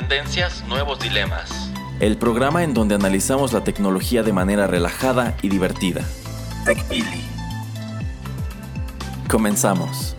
Tendencias, nuevos dilemas. El programa en donde analizamos la tecnología de manera relajada y divertida. TechPili. Comenzamos.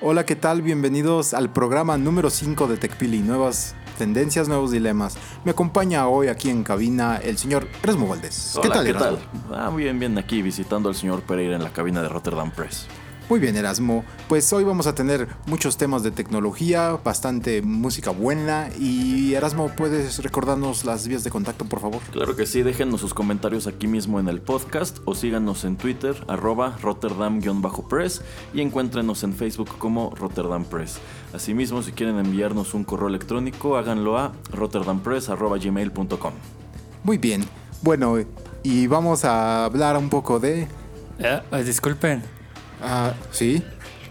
Hola, ¿qué tal? Bienvenidos al programa número 5 de TechPili, nuevas tendencias, nuevos dilemas. Me acompaña hoy aquí en cabina el señor Erasmo Valdés. Hola, ¿Qué tal, ¿qué tal? Ah, muy bien, bien, aquí visitando al señor Pereira en la cabina de Rotterdam Press. Muy bien, Erasmo. Pues hoy vamos a tener muchos temas de tecnología, bastante música buena. Y Erasmo, ¿puedes recordarnos las vías de contacto, por favor? Claro que sí, déjenos sus comentarios aquí mismo en el podcast o síganos en Twitter, arroba Rotterdam-Press y encuéntrenos en Facebook como Rotterdam Press. Asimismo, si quieren enviarnos un correo electrónico, háganlo a rotterdampress.gmail.com. Muy bien. Bueno, y vamos a hablar un poco de... Eh, disculpen, Ah, sí.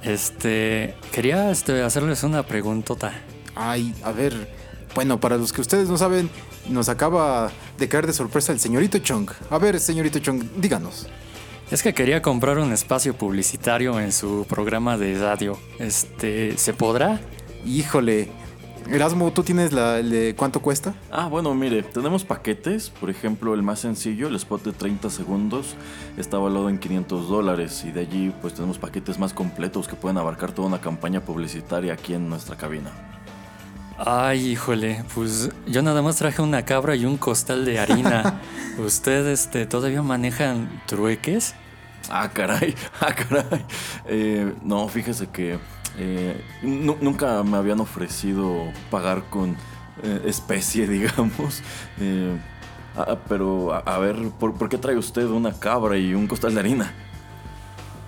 Este, quería este, hacerles una preguntota. Ay, a ver. Bueno, para los que ustedes no saben, nos acaba de caer de sorpresa el señorito Chong. A ver, señorito Chong, díganos. Es que quería comprar un espacio publicitario en su programa de radio. Este, ¿se podrá? Híjole, Erasmo, ¿tú tienes la de cuánto cuesta? Ah, bueno, mire, tenemos paquetes. Por ejemplo, el más sencillo, el spot de 30 segundos, está valorado en 500 dólares. Y de allí, pues tenemos paquetes más completos que pueden abarcar toda una campaña publicitaria aquí en nuestra cabina. Ay, híjole, pues yo nada más traje una cabra y un costal de harina. ¿Ustedes este, todavía manejan trueques? Ah, caray, ah, caray. Eh, no, fíjese que eh, nunca me habían ofrecido pagar con eh, especie, digamos. Eh, pero, a, ver, ¿por, qué trae usted una cabra y un costal de harina?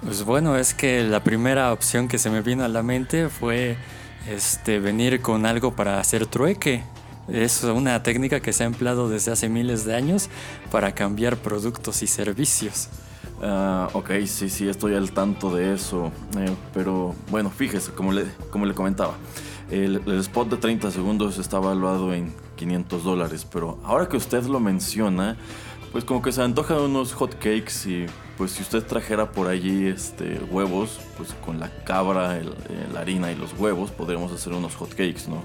Pues bueno, es que la primera opción que se me vino a la mente fue este, venir con algo para hacer trueque. Es una técnica que se ha empleado desde hace miles de años para cambiar productos y servicios. Uh, ok, sí, sí, estoy al tanto de eso. Eh, pero bueno, fíjese, como le, como le comentaba, el, spot de 30 segundos está evaluado en 500 dólares. Pero ahora que usted lo menciona, pues como que se antojan unos hot cakes y pues si usted trajera por allí este, huevos, pues con la cabra, la harina y los huevos, podríamos hacer unos hot cakes, ¿no?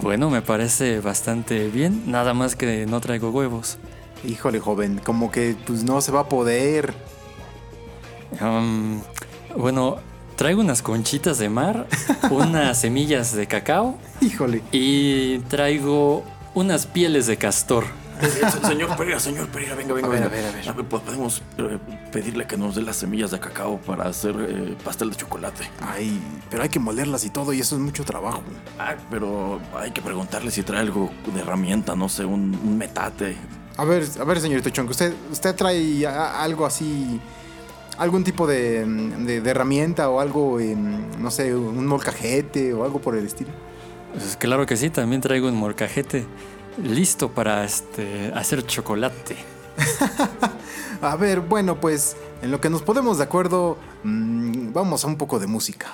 Bueno, me parece bastante bien, nada más que no traigo huevos. Híjole, joven, como que pues no se va a poder. Um, bueno, traigo unas conchitas de mar, unas semillas de cacao. Híjole. Y traigo unas pieles de castor. Señor Pereira, señor Pereira, venga, venga, a ver, A ver, a ver. Podemos eh, pedirle que nos dé las semillas de cacao para hacer eh, pastel de chocolate. Ay, pero hay que molerlas y todo, y eso es mucho trabajo. Ah, pero hay que preguntarle si trae algo de herramienta, no sé, un metate. A ver, a ver, señorito Chong, ¿usted, usted trae algo así, algún tipo de, herramienta o algo, no sé, un molcajete o algo por el estilo? Pues claro que sí, también traigo un molcajete listo para este, hacer chocolate. a ver, bueno, pues en lo que nos podemos de acuerdo, mm, vamos a un poco de música.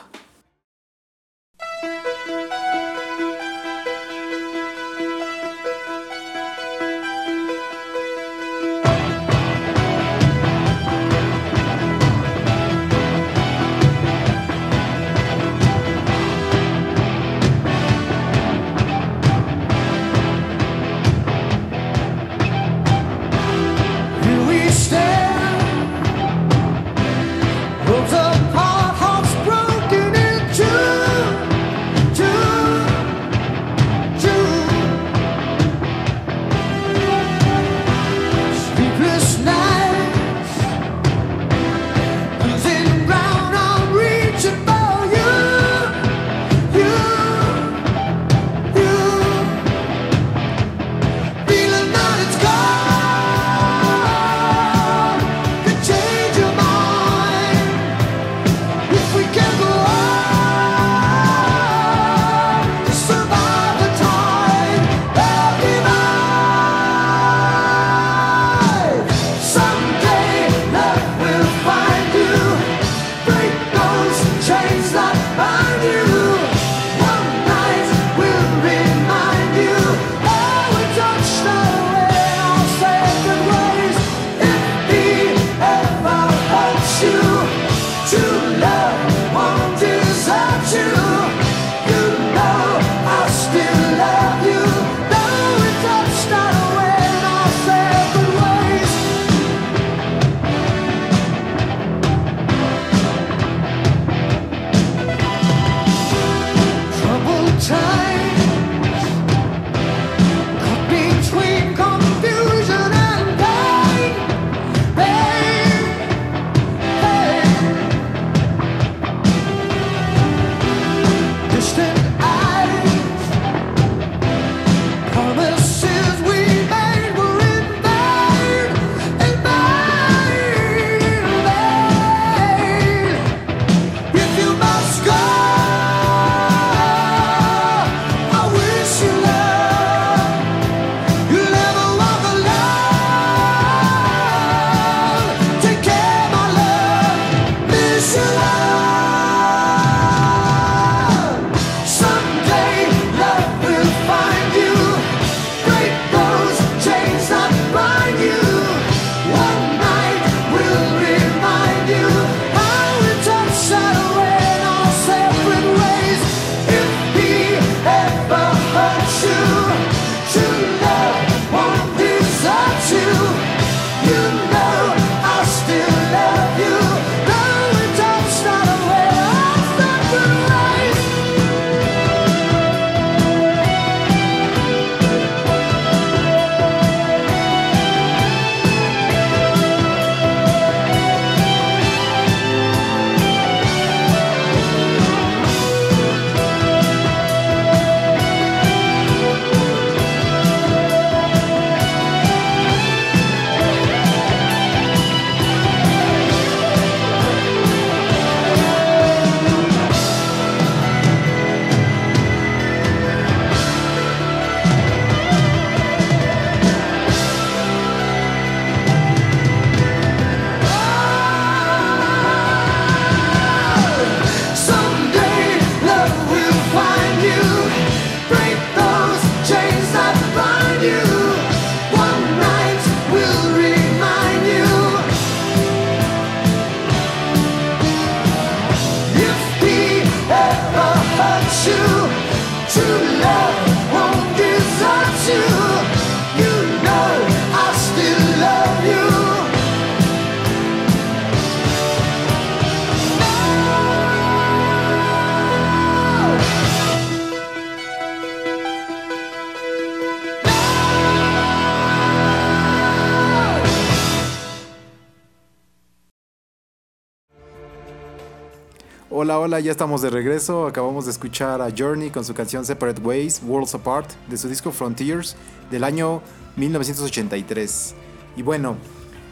Hola, hola, ya estamos de regreso. Acabamos de escuchar a Journey con su canción Separate Ways, Worlds Apart, de su disco Frontiers del año 1983. Y bueno,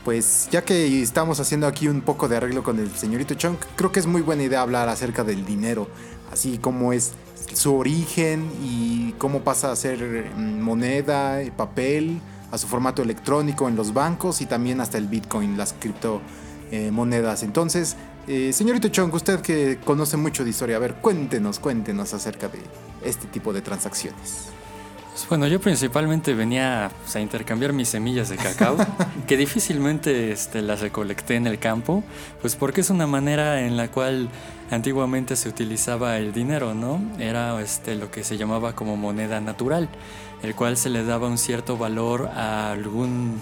pues ya que estamos haciendo aquí un poco de arreglo con el señorito Chunk, creo que es muy buena idea hablar acerca del dinero, así como es su origen y cómo pasa a ser mm, moneda, papel, a su formato electrónico en los bancos y también hasta el Bitcoin, las criptomonedas. Entonces, eh, señorito Chong, usted que conoce mucho de historia, a ver, cuéntenos, cuéntenos acerca de este tipo de transacciones. Pues bueno, yo principalmente venía pues, a intercambiar mis semillas de cacao, que difícilmente este, las recolecté en el campo, pues porque es una manera en la cual antiguamente se utilizaba el dinero, ¿no? Era este, lo que se llamaba como moneda natural, el cual se le daba un cierto valor a algún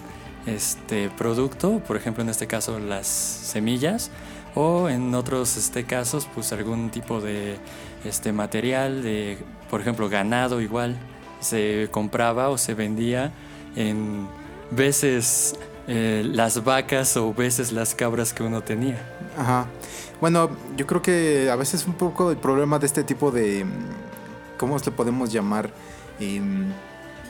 este, producto, por ejemplo en este caso las semillas, o en otros este, casos pues algún tipo de este, material, de, por ejemplo ganado igual, se compraba o se vendía en veces eh, las vacas o veces las cabras que uno tenía. Ajá. Bueno, yo creo que a veces un poco el problema de este tipo de, ¿cómo le podemos llamar? Em,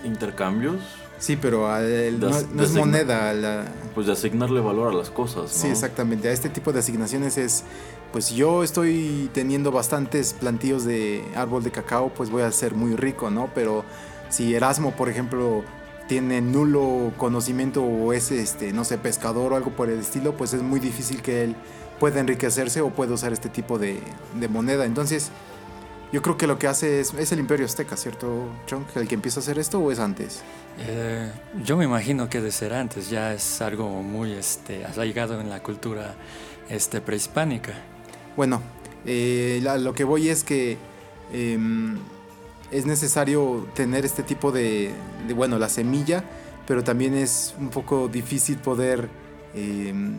Intercambios. Sí, pero no, es moneda. Pues de asignarle valor a las cosas. ¿no? Sí, exactamente. A este tipo de asignaciones es, pues yo estoy teniendo bastantes plantíos de árbol de cacao, pues voy a ser muy rico, ¿no? Pero si Erasmo, por ejemplo, tiene nulo conocimiento o es, este, no sé, pescador o algo por el estilo, pues es muy difícil que él pueda enriquecerse o pueda usar este tipo de, de moneda. Entonces, yo creo que lo que hace es, es el Imperio Azteca, ¿cierto, Chong? ¿El que empieza a hacer esto o es antes? Eh, yo me imagino que de ser antes, ya es algo muy este, arraigado en la cultura este, prehispánica. Bueno, eh, lo que voy es que em, es necesario tener este tipo de, bueno, la semilla, pero también es un poco difícil poder em,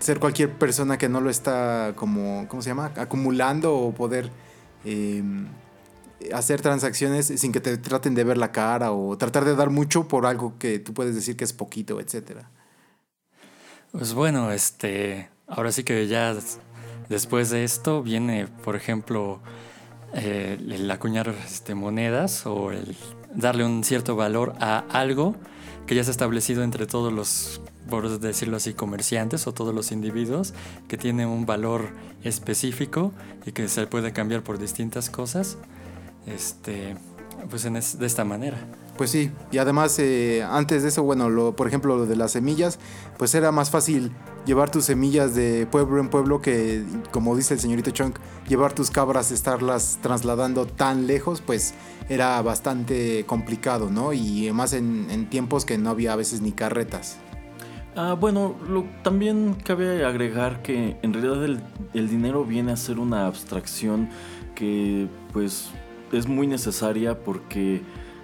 ser cualquier persona que no lo está como, ¿cómo se llama? Acumulando o poder Em, hacer transacciones sin que te traten de ver la cara o tratar de dar mucho por algo que tú puedes decir que es poquito, etcétera. Pues bueno, este, ahora sí que ya después de esto viene, por ejemplo, eh, el acuñar este, monedas o el darle un cierto valor a algo que ya se ha establecido entre todos los, por decirlo así, comerciantes o todos los individuos, que tiene un valor específico y que se puede cambiar por distintas cosas, este, pues de esta manera. Pues sí, y además eh, antes de eso, bueno, lo, por ejemplo lo de las semillas, pues era más fácil llevar tus semillas de pueblo en pueblo que, como dice el señorito Chunk, llevar tus cabras, estarlas trasladando tan lejos, pues era bastante complicado, ¿no? Y más en, tiempos que no había a veces ni carretas. Ah, bueno, también cabe agregar que en realidad el, dinero viene a ser una abstracción que pues es muy necesaria porque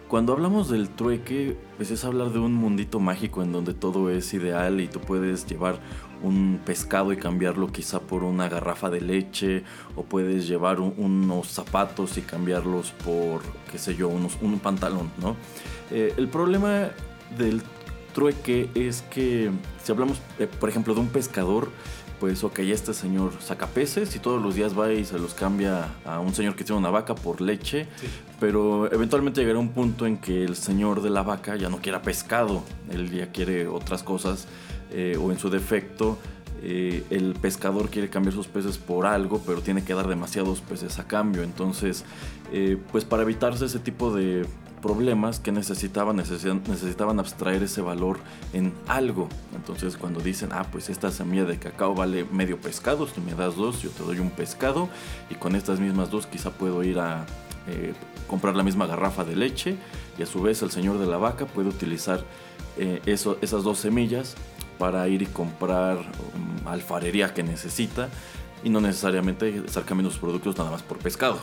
cuando hablamos del trueque, pues es hablar de un mundito mágico en donde todo es ideal y tú puedes llevar un pescado y cambiarlo quizá por una garrafa de leche o puedes llevar unos zapatos y cambiarlos por, qué sé yo, unos, un pantalón, ¿no? Eh, el problema del trueque es que si hablamos, eh, por ejemplo, de un pescador, pues ok, este señor saca peces y todos los días va y se los cambia a un señor que tiene una vaca por leche, pero eventualmente llegará un punto en que el señor de la vaca ya no quiera pescado, él ya quiere otras cosas eh, o en su defecto eh, el pescador quiere cambiar sus peces por algo, pero tiene que dar demasiados peces a cambio. Entonces, eh, pues para evitarse ese tipo de problemas que necesitaban, necesitaban abstraer ese valor en algo. Entonces cuando dicen, ah, pues esta semilla de cacao vale medio pescado, tú me das dos, yo te doy un pescado y con estas mismas dos quizá puedo ir a comprar la misma garrafa de leche y a su vez el señor de la vaca puede utilizar eso, esas dos semillas para ir y comprar um, alfarería que necesita y no necesariamente cambiando sus productos nada más por pescado.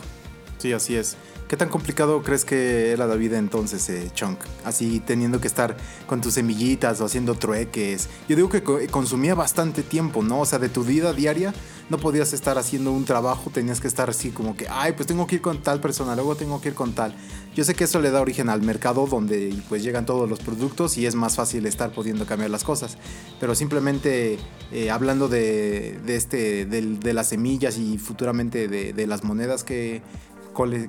Sí, así es. ¿Qué tan complicado crees que era la vida entonces, eh, Chunk? Así teniendo que estar con tus semillitas o haciendo trueques. Yo digo que consumía bastante tiempo, ¿no? O sea, de tu vida diaria no podías estar haciendo un trabajo, tenías que estar así como que, ay, pues tengo que ir con tal persona, luego tengo que ir con tal. Yo sé que eso le da origen al mercado donde pues llegan todos los productos y es más fácil estar pudiendo cambiar las cosas. Pero simplemente eh, hablando de, este, de, las semillas y futuramente de, las monedas que ¿cuáles,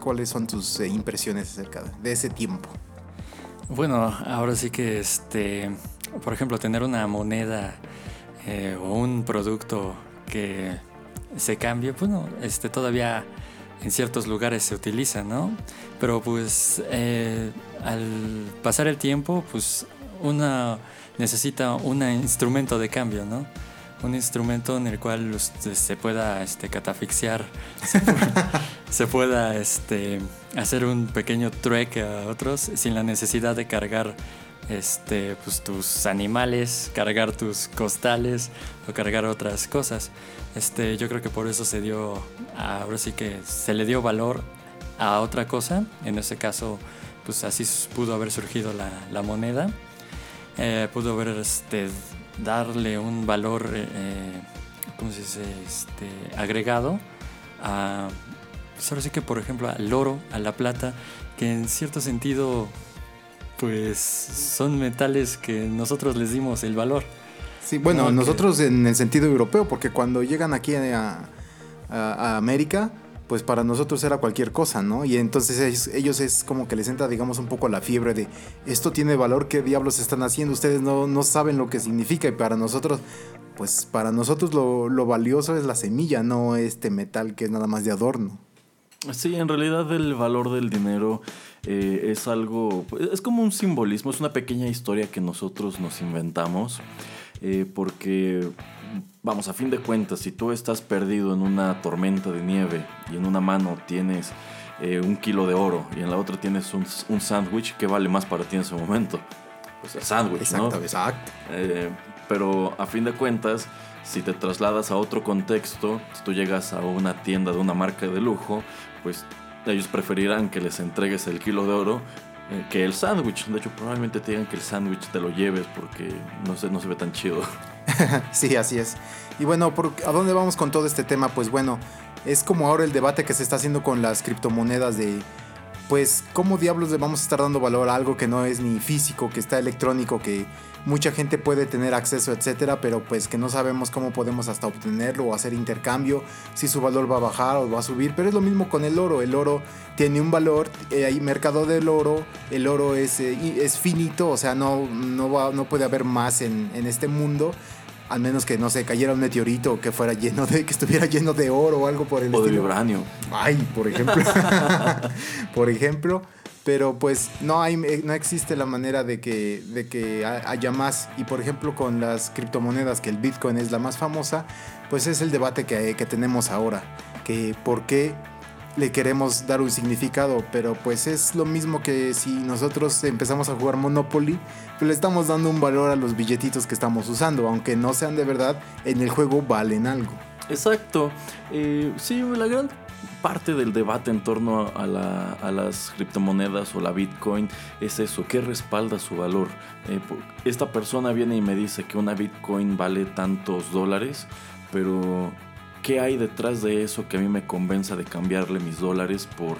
¿cuáles son tus eh, impresiones acerca de ese tiempo? Bueno, ahora sí que, este, por ejemplo, tener una moneda eh, o un producto que se cambie, bueno, este, todavía en ciertos lugares se utiliza, ¿no? Pero pues eh, al pasar el tiempo, pues una necesita un instrumento de cambio, ¿no? Un instrumento en el cual usted se pueda este, catafixiar, se, pueda, este, hacer un pequeño trek a otros sin la necesidad de cargar este, pues, tus animales, cargar tus costales o cargar otras cosas. Este, yo creo que por eso se dio, ahora sí que se le dio valor a otra cosa. En ese caso, pues así pudo haber surgido la, la moneda. Eh, pudo haber este, darle un valor, eh, eh, ¿cómo se dice? Este, agregado a, pues ahora sí que por ejemplo al oro, a la plata, que en cierto sentido pues son metales que nosotros les dimos el valor. Sí, bueno, nosotros en el sentido europeo, porque cuando llegan aquí a, a América, pues para nosotros era cualquier cosa, ¿no? Y entonces ellos, es como que les entra, digamos, un poco la fiebre de esto tiene valor, ¿qué diablos están haciendo? Ustedes no, no saben lo que significa y para nosotros, pues para nosotros lo, valioso es la semilla, no este metal que es nada más de adorno. Sí, en realidad el valor del dinero eh, es algo, es como un simbolismo, es una pequeña historia que nosotros nos inventamos, eh, porque vamos, a fin de cuentas, si tú estás perdido en una tormenta de nieve y en una mano tienes eh, un kilo de oro y en la otra tienes un, un sándwich, ¿qué vale más para ti en ese momento? Pues el sándwich, ¿no? Exacto, exacto. Eh, pero a fin de cuentas, si te trasladas a otro contexto, si tú llegas a una tienda de una marca de lujo, pues ellos preferirán que les entregues el kilo de oro que el sándwich. De hecho, probablemente te digan que el sándwich te lo lleves porque no se, no se ve tan chido. sí, así es. Y bueno, ¿a dónde vamos con todo este tema? Pues bueno, es como ahora el debate que se está haciendo con las criptomonedas de, pues, ¿cómo diablos le vamos a estar dando valor a algo que no es ni físico, que está electrónico, que mucha gente puede tener acceso, etcétera, pero pues que no sabemos cómo podemos hasta obtenerlo o hacer intercambio, si su valor va a bajar o va a subir, pero es lo mismo con el oro, el oro tiene un valor, eh, hay mercado del oro, el oro es, eh, es finito, o sea, no, no, va, no puede haber más en, en este mundo al menos que no sé, cayera un meteorito que fuera lleno de, que estuviera lleno de oro o algo por el o de vibranio. Ay, por ejemplo. por ejemplo. Pero pues no, hay, no existe la manera de que, de que haya más. Y por ejemplo con las criptomonedas, que el Bitcoin es la más famosa, pues es el debate que, que tenemos ahora. Que por qué le queremos dar un significado, pero pues es lo mismo que si nosotros empezamos a jugar Monopoly, pues le estamos dando un valor a los billetitos que estamos usando, aunque no sean de verdad, en el juego valen algo. Exacto. Eh, sí, la gran parte del debate en torno a, las criptomonedas o la Bitcoin es eso, ¿qué respalda su valor? Eh, esta persona viene y me dice que una Bitcoin vale tantos dólares, pero ¿qué hay detrás de eso que a mí me convenza de cambiarle mis dólares por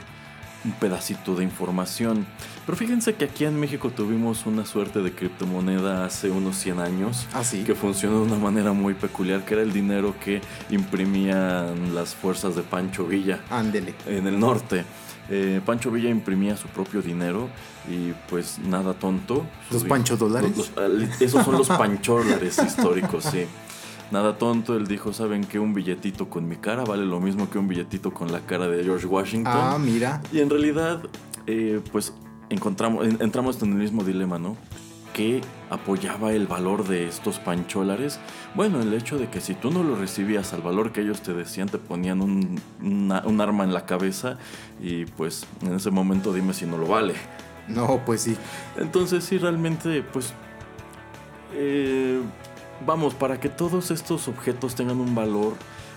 un pedacito de información. Pero fíjense que aquí en México tuvimos una suerte de criptomoneda hace unos 100 años ¿Ah, que funcionó de una manera muy peculiar, que era el dinero que imprimían las fuerzas de Pancho Villa Ándele. en el norte. Eh, Pancho Villa imprimía su propio dinero y pues nada tonto. ¿Los pancho dólares? esos son los pancholares históricos, sí. Nada tonto, él dijo, ¿saben que Un billetito con mi cara vale lo mismo que un billetito con la cara de George Washington. Ah, mira. Y en realidad, eh, pues encontramos, entramos en el mismo dilema, ¿no? ¿Qué apoyaba el valor de estos pancholares? Bueno, el hecho de que si tú no lo recibías al valor que ellos te decían, te ponían un, un arma en la cabeza y pues en ese momento dime si no lo vale. No, pues sí. Entonces sí, realmente, pues... Eh, vamos, para que todos estos objetos tengan un valor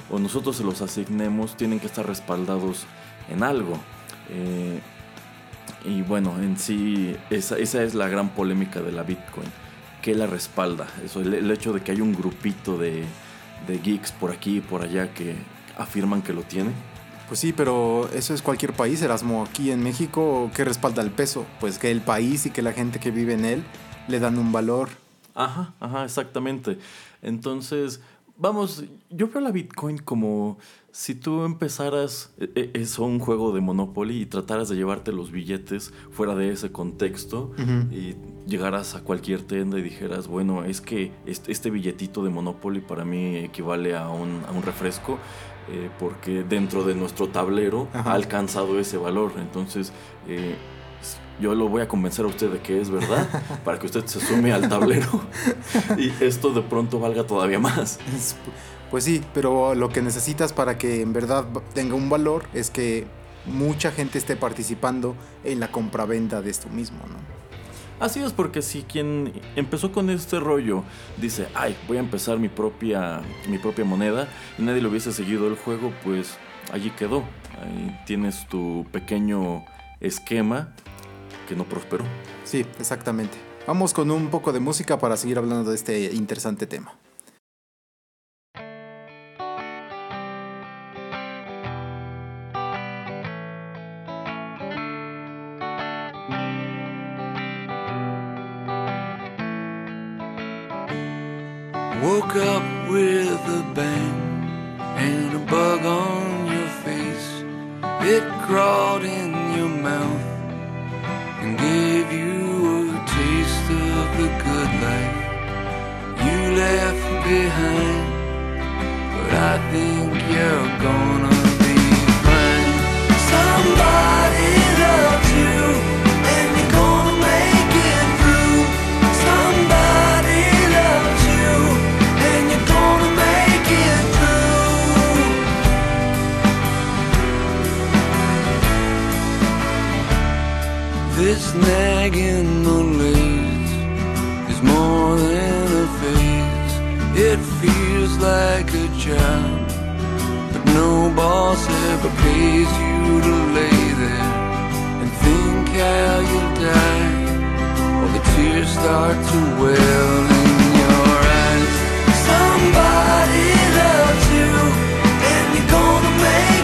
o nosotros se los asignemos, tienen que estar respaldados en algo. Eh, y bueno, en sí, esa, es la gran polémica de la Bitcoin. ¿Qué la respalda? Eso, el, hecho de que hay un grupito de, geeks por aquí y por allá que afirman que lo tienen. Pues sí, pero eso es cualquier país, Erasmo. Aquí en México, ¿qué respalda el peso? Pues que el país y que la gente que vive en él le dan un valor Ajá, ajá, exactamente. Entonces, vamos, yo veo la Bitcoin como si tú empezaras e, e, eso, un juego de Monopoly y trataras de llevarte los billetes fuera de ese contexto y llegaras a cualquier tienda y dijeras, bueno, es que este, billetito de Monopoly para mí equivale a un, a un refresco. Eh, porque dentro de nuestro tablero ha alcanzado ese valor. Entonces, eh, yo lo voy a convencer a usted de que es verdad para que usted se sume al tablero y esto de pronto valga todavía más. Pues sí, pero lo que necesitas para que en verdad tenga un valor es que mucha gente esté participando en la compraventa de esto mismo, ¿no? Así es, porque si quien empezó con este rollo dice, ay, voy a empezar mi propia, mi propia moneda y nadie le hubiese seguido el juego, pues allí quedó. Ahí tienes tu pequeño esquema que no prosperó. Sí, exactamente. Vamos con un poco de música para seguir hablando de este interesante tema. Woke up with a bang and a bug on your face. It crawled in your mouth. Gave you a taste of the good life you left behind. But I think you're gonna be fine. Somebody This nagging malaise is more than a phase. It feels like a job, but no boss ever pays you to lay there and think how you'll die. While the tears start to well in your eyes. Somebody loves you, and you're gonna make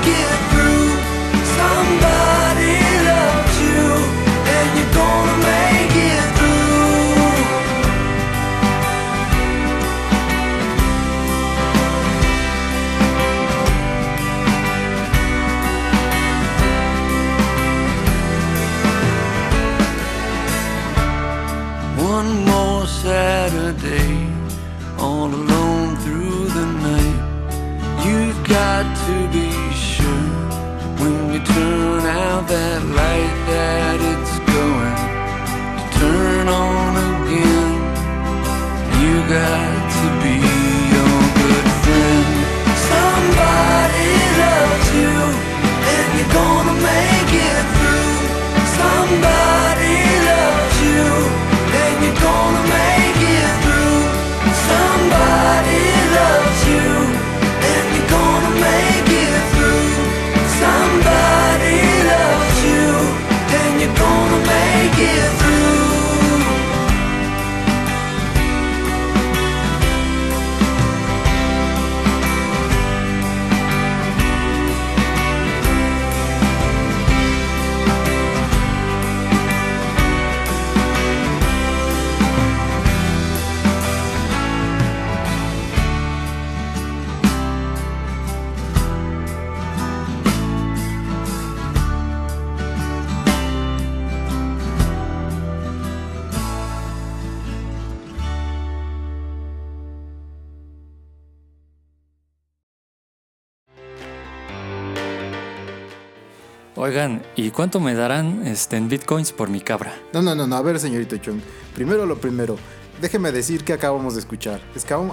cuánto me darán este, en bitcoins por mi cabra? No, no, no, no. A ver, señorito Chung. Primero lo primero. Déjeme decir que acabamos de escuchar.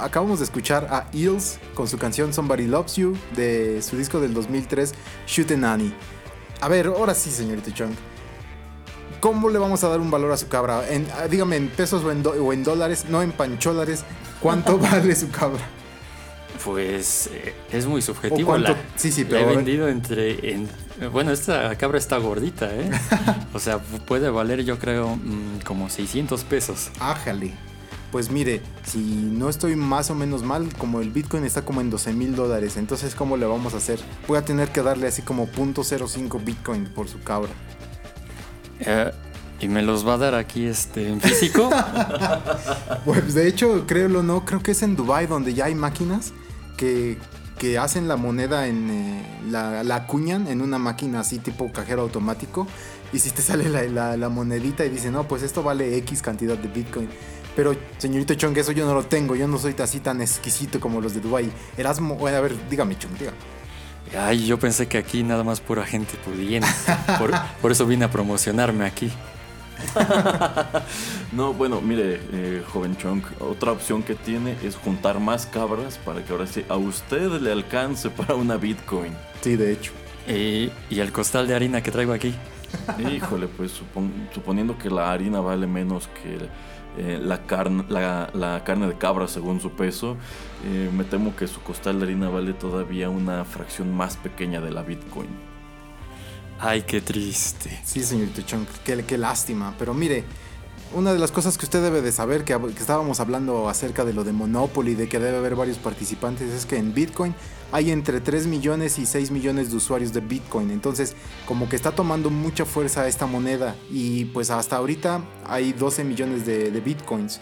Acabamos de escuchar a Eels con su canción Somebody Loves You de su disco del 2003, Shootin' Annie. A ver, ahora sí, señorito Chung. ¿Cómo le vamos a dar un valor a su cabra? En, ah, dígame, en pesos o en, o en dólares, no en pancholares. ¿Cuánto vale su cabra? Pues eh, es muy subjetivo. La, sí, sí, pero. he vendido entre. Bueno, esta cabra está gordita, ¿eh? o sea, puede valer, yo creo, mm, como 600 pesos. Ájale. Pues mire, si no estoy más o menos mal, como el Bitcoin está como en 12 mil dólares, entonces ¿cómo le vamos a hacer? Voy a tener que darle así como .05 Bitcoin por su cabra. Eh, ¿Y me los va a dar aquí este, en físico? pues de hecho, créelo o no, creo que es en Dubai donde ya hay máquinas que, hacen la moneda en. Eh, la, la, acuñan en una máquina así tipo cajero automático. Y si te sale la, monedita y dice, no, pues esto vale X cantidad de Bitcoin. Pero, señorito Chong, eso yo no lo tengo. Yo no soy así tan exquisito como los de Dubai. Erasmo, a ver, dígame, Chong, dígame. Ay, yo pensé que aquí nada más pura gente pudiente. Por, por eso vine a promocionarme aquí. no, bueno, mire, eh, joven Chunk, otra opción que tiene es juntar más cabras para que ahora sí a usted le alcance para una Bitcoin. Sí, de hecho. ¿Y, el costal de harina que traigo aquí? Híjole, pues suponiendo que la harina vale menos que eh, la, carne, la, carne de cabra según su peso, eh, me temo que su costal de harina vale todavía una fracción más pequeña de la Bitcoin. Ay, qué triste. Sí, señorito Chong, qué, qué, lástima. Pero mire, una de las cosas que usted debe de saber, que, estábamos hablando acerca de lo de Monopoly, de que debe haber varios participantes, es que en Bitcoin hay entre 3 millones y 6 millones de usuarios de Bitcoin. Entonces, como que está tomando mucha fuerza esta moneda. Y pues hasta ahorita hay 12 millones de, Bitcoins.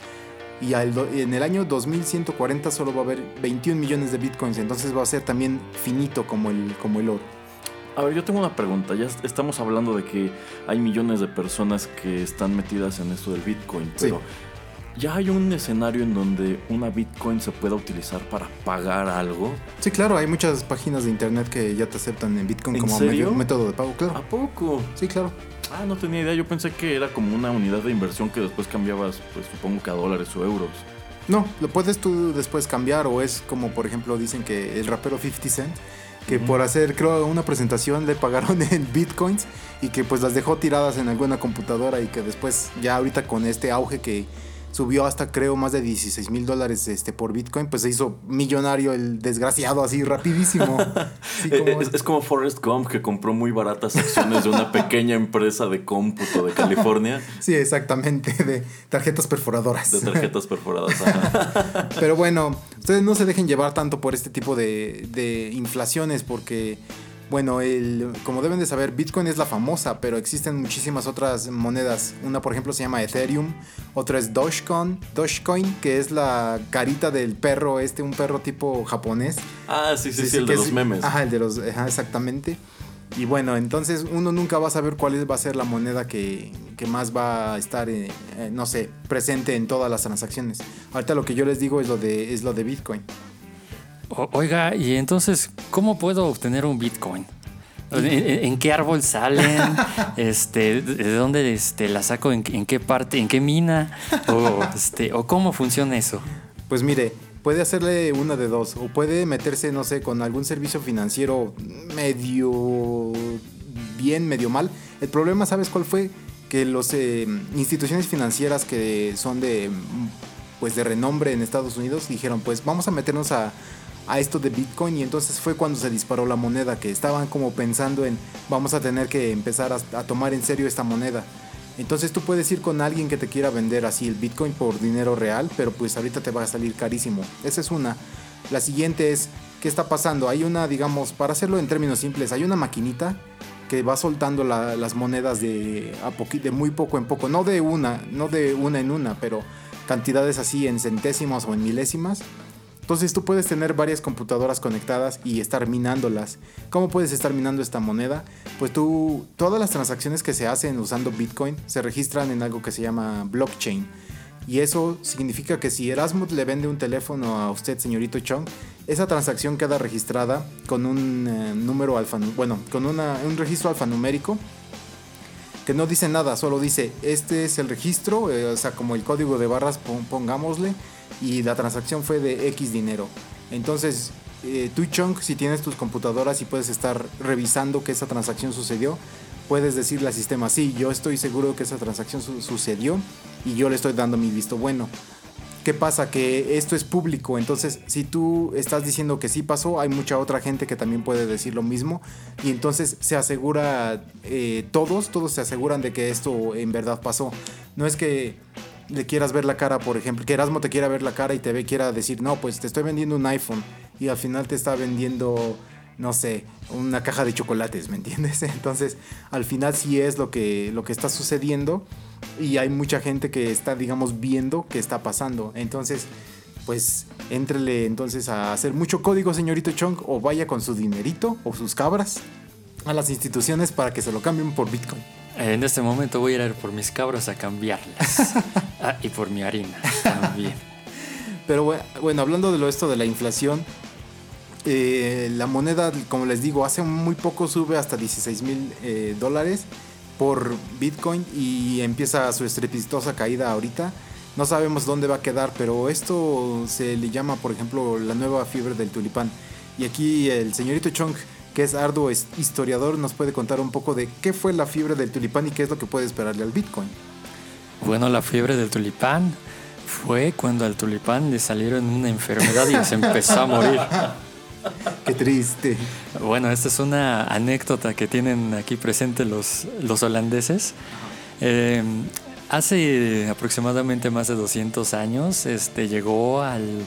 Y en el año 2140 solo va a haber 21 millones de Bitcoins. Entonces va a ser también finito como el, como el oro. A ver, yo tengo una pregunta. Ya estamos hablando de que hay millones de personas que están metidas en esto del Bitcoin, pero ¿ya hay un escenario en donde una Bitcoin se pueda utilizar para pagar algo? Sí, claro, hay muchas páginas de internet que ya te aceptan en Bitcoin como método de pago, claro. ¿A poco? Sí, claro. Ah, no tenía idea. Yo pensé que era como una unidad de inversión que después cambiabas, pues supongo que a dólares o euros. No, lo puedes tú después cambiar o es como por ejemplo dicen que el rapero 50 Cent que por hacer, creo, una presentación le pagaron en bitcoins y que pues las dejó tiradas en alguna computadora y que después ya ahorita con este auge que subió hasta creo más de 16 mil dólares este, por Bitcoin, pues se hizo millonario el desgraciado así rapidísimo. es, como Forrest Gump que compró muy baratas acciones de una pequeña empresa de cómputo de California. Sí, exactamente, de tarjetas perforadoras. De tarjetas perforadas. Pero bueno, ustedes no se dejen llevar tanto por este tipo de, de inflaciones porque bueno, el, como deben de saber, Bitcoin es la famosa, pero existen muchísimas otras monedas. Una, por ejemplo, se llama Ethereum. Otra es Dogecoin, Dogecoin que es la carita del perro, este, un perro tipo japonés. Ah, sí, sí, sí, el de los memes. Ajá, el de los, ajá, exactamente. Y bueno, entonces uno nunca va a saber cuál va a ser la moneda que, más va a estar, eh, eh, no sé, presente en todas las transacciones. Ahorita lo que yo les digo es lo de, es lo de Bitcoin oiga, y entonces, ¿cómo puedo obtener un Bitcoin? ¿En, qué árbol salen? este, ¿De dónde este, la saco? ¿En, qué parte? ¿En qué mina? O, este, ¿O cómo funciona eso? Pues mire, puede hacerle una de dos. O puede meterse, no sé, con algún servicio financiero medio bien, medio mal. El problema, ¿sabes cuál fue? Que las eh, instituciones financieras que son de pues de renombre en Estados Unidos dijeron, pues vamos a meternos a a esto de Bitcoin y entonces fue cuando se disparó la moneda, que estaban como pensando en vamos a tener que empezar a, tomar en serio esta moneda. Entonces tú puedes ir con alguien que te quiera vender así el Bitcoin por dinero real, pero pues ahorita te va a salir carísimo. Esa es una. La siguiente es, ¿qué está pasando? Hay una, digamos, para hacerlo en términos simples, hay una maquinita que va soltando las monedas de, a de muy poco en poco, no de una, no de una en una, pero cantidades así en centésimas o en milésimas entonces tú puedes tener varias computadoras conectadas y estar minándolas. ¿Cómo puedes estar minando esta moneda? Pues tú, todas las transacciones que se hacen usando Bitcoin se registran en algo que se llama blockchain. Y eso significa que si Erasmus le vende un teléfono a usted, señorito Chong, esa transacción queda registrada con un eh, número alfanumérico, bueno, con un registro alfanumérico que no dice nada, solo dice, este es el registro, eh, o sea, como el código de barras, pongámosle, y la transacción fue de X dinero. Entonces, eh, tú, Chong, si tienes tus computadoras y puedes estar revisando que esa transacción sucedió, puedes decirle al sistema, sí, yo estoy seguro que esa transacción sucedió y yo le estoy dando mi visto bueno. ¿Qué pasa? Que esto es público, entonces si tú estás diciendo que sí pasó, hay mucha otra gente que también puede decir lo mismo y entonces se asegura, eh, todos, todos se aseguran de que esto en verdad pasó. No es que le quieras ver la cara, por ejemplo, que Erasmo te quiera ver la cara y te ve, quiera decir, no, pues te estoy vendiendo un iPhone y al final te está vendiendo, no sé, una caja de chocolates, ¿me entiendes? Entonces, al final sí es lo que, lo que está sucediendo y hay mucha gente que está, digamos, viendo qué está pasando. Entonces, pues entrele entonces a hacer mucho código, señorito Chong, o vaya con su dinerito o sus cabras a las instituciones para que se lo cambien por Bitcoin. En este momento voy a ir por mis cabras a cambiarlas. ah, y por mi harina también. Pero bueno, hablando de lo esto de la inflación, eh, la moneda, como les digo, hace muy poco sube hasta 16 mil eh, dólares por Bitcoin y empieza su estrepitosa caída ahorita. No sabemos dónde va a quedar, pero esto se le llama, por ejemplo, la nueva fiebre del tulipán. Y aquí el señorito Chong, que es arduo historiador, nos puede contar un poco de qué fue la fiebre del tulipán y qué es lo que puede esperarle al Bitcoin. Bueno, la fiebre del tulipán fue cuando al tulipán le salieron una enfermedad y se empezó a morir. Qué triste. Bueno, esta es una anécdota que tienen aquí presente los, los holandeses. Eh, hace aproximadamente más de 200 años este, llegó al,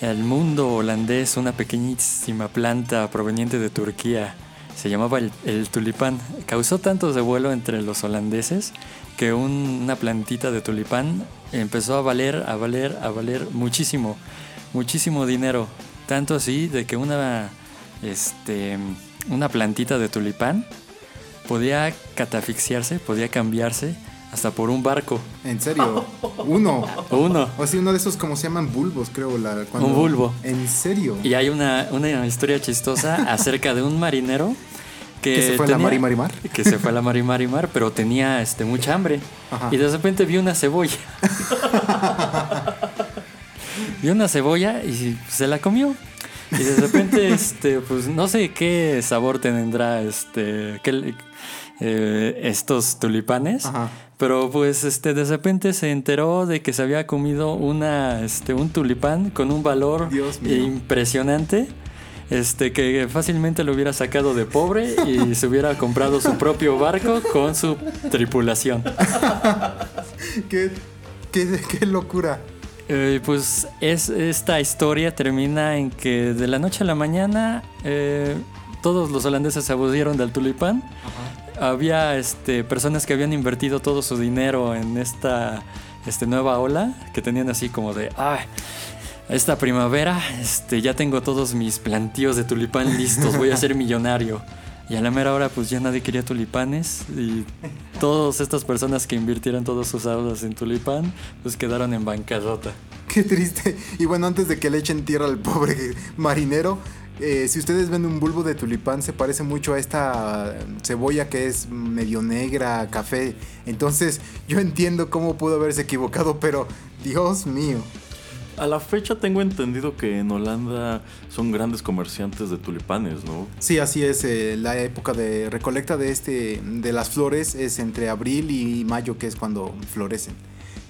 al mundo holandés una pequeñísima planta proveniente de Turquía. Se llamaba el, tulipán. Causó tanto vuelo entre los holandeses que una plantita de tulipán empezó a valer, a valer, a valer muchísimo, muchísimo dinero. Tanto así de que una, este, una plantita de tulipán podía catafixiarse, podía cambiarse hasta por un barco. ¿En serio? Uno. Uno. O sea, uno de esos como se llaman bulbos, creo. La, Un bulbo. ¿En serio? Y hay una, una historia chistosa acerca de un marinero que, se fue a la Marimarimar. Que se fue a la Marimarimar, pero tenía este, mucha hambre. Y de repente vio una cebolla. vio una cebolla y se la comió. Y de repente, este, pues no sé qué sabor tendrá este, eh, estos tulipanes. Pero pues este, de repente se enteró de que se había comido una, este, un tulipán con un valor impresionante. Este, que fácilmente lo hubiera sacado de pobre y se hubiera comprado su propio barco con su tripulación. qué, qué locura. Eh, pues es, esta historia termina en que de la noche a la mañana eh, todos los holandeses se aburrieron del tulipán. Había este, personas que habían invertido todo su dinero en esta este, nueva ola, que tenían así como de, ay, esta primavera este, ya tengo todos mis plantíos de tulipán listos, voy a ser millonario. Y a la mera hora pues ya nadie quería tulipanes y todas estas personas que invirtieron todos sus ahorros en tulipán pues quedaron en bancarrota. Qué triste. Y bueno, antes de que le echen tierra al pobre marinero, eh, si ustedes ven un bulbo de tulipán se parece mucho a esta cebolla que es medio negra, café. Entonces yo entiendo cómo pudo haberse equivocado, pero Dios mío. A la fecha tengo entendido que en Holanda son grandes comerciantes de tulipanes, ¿no? Sí, así es. Eh, la época de recolecta de este de las flores es entre abril y mayo, que es cuando florecen.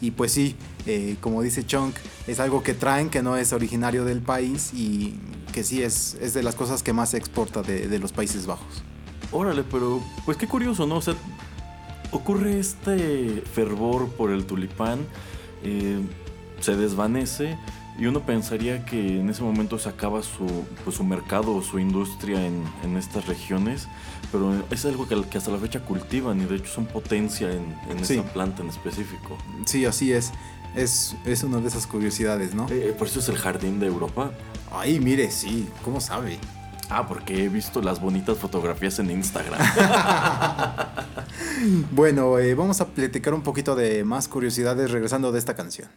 Y pues sí, eh, como dice Chunk, es algo que traen que no es originario del país y que sí es, es de las cosas que más se exporta de, de los Países Bajos. Órale, pero pues qué curioso, ¿no? O sea, ocurre este fervor por el tulipán. Eh, se desvanece y uno pensaría que en ese momento se acaba su, pues, su mercado o su industria en, en, estas regiones, pero es algo que, que, hasta la fecha cultivan y de hecho son potencia en, en esa planta en específico. Sí, así es. Es, es una de esas curiosidades, ¿no? Eh, por eso es el jardín de Europa. Ay, mire, sí, ¿cómo sabe? Ah, porque he visto las bonitas fotografías en Instagram. bueno, eh, vamos a platicar un poquito de más curiosidades regresando de esta canción.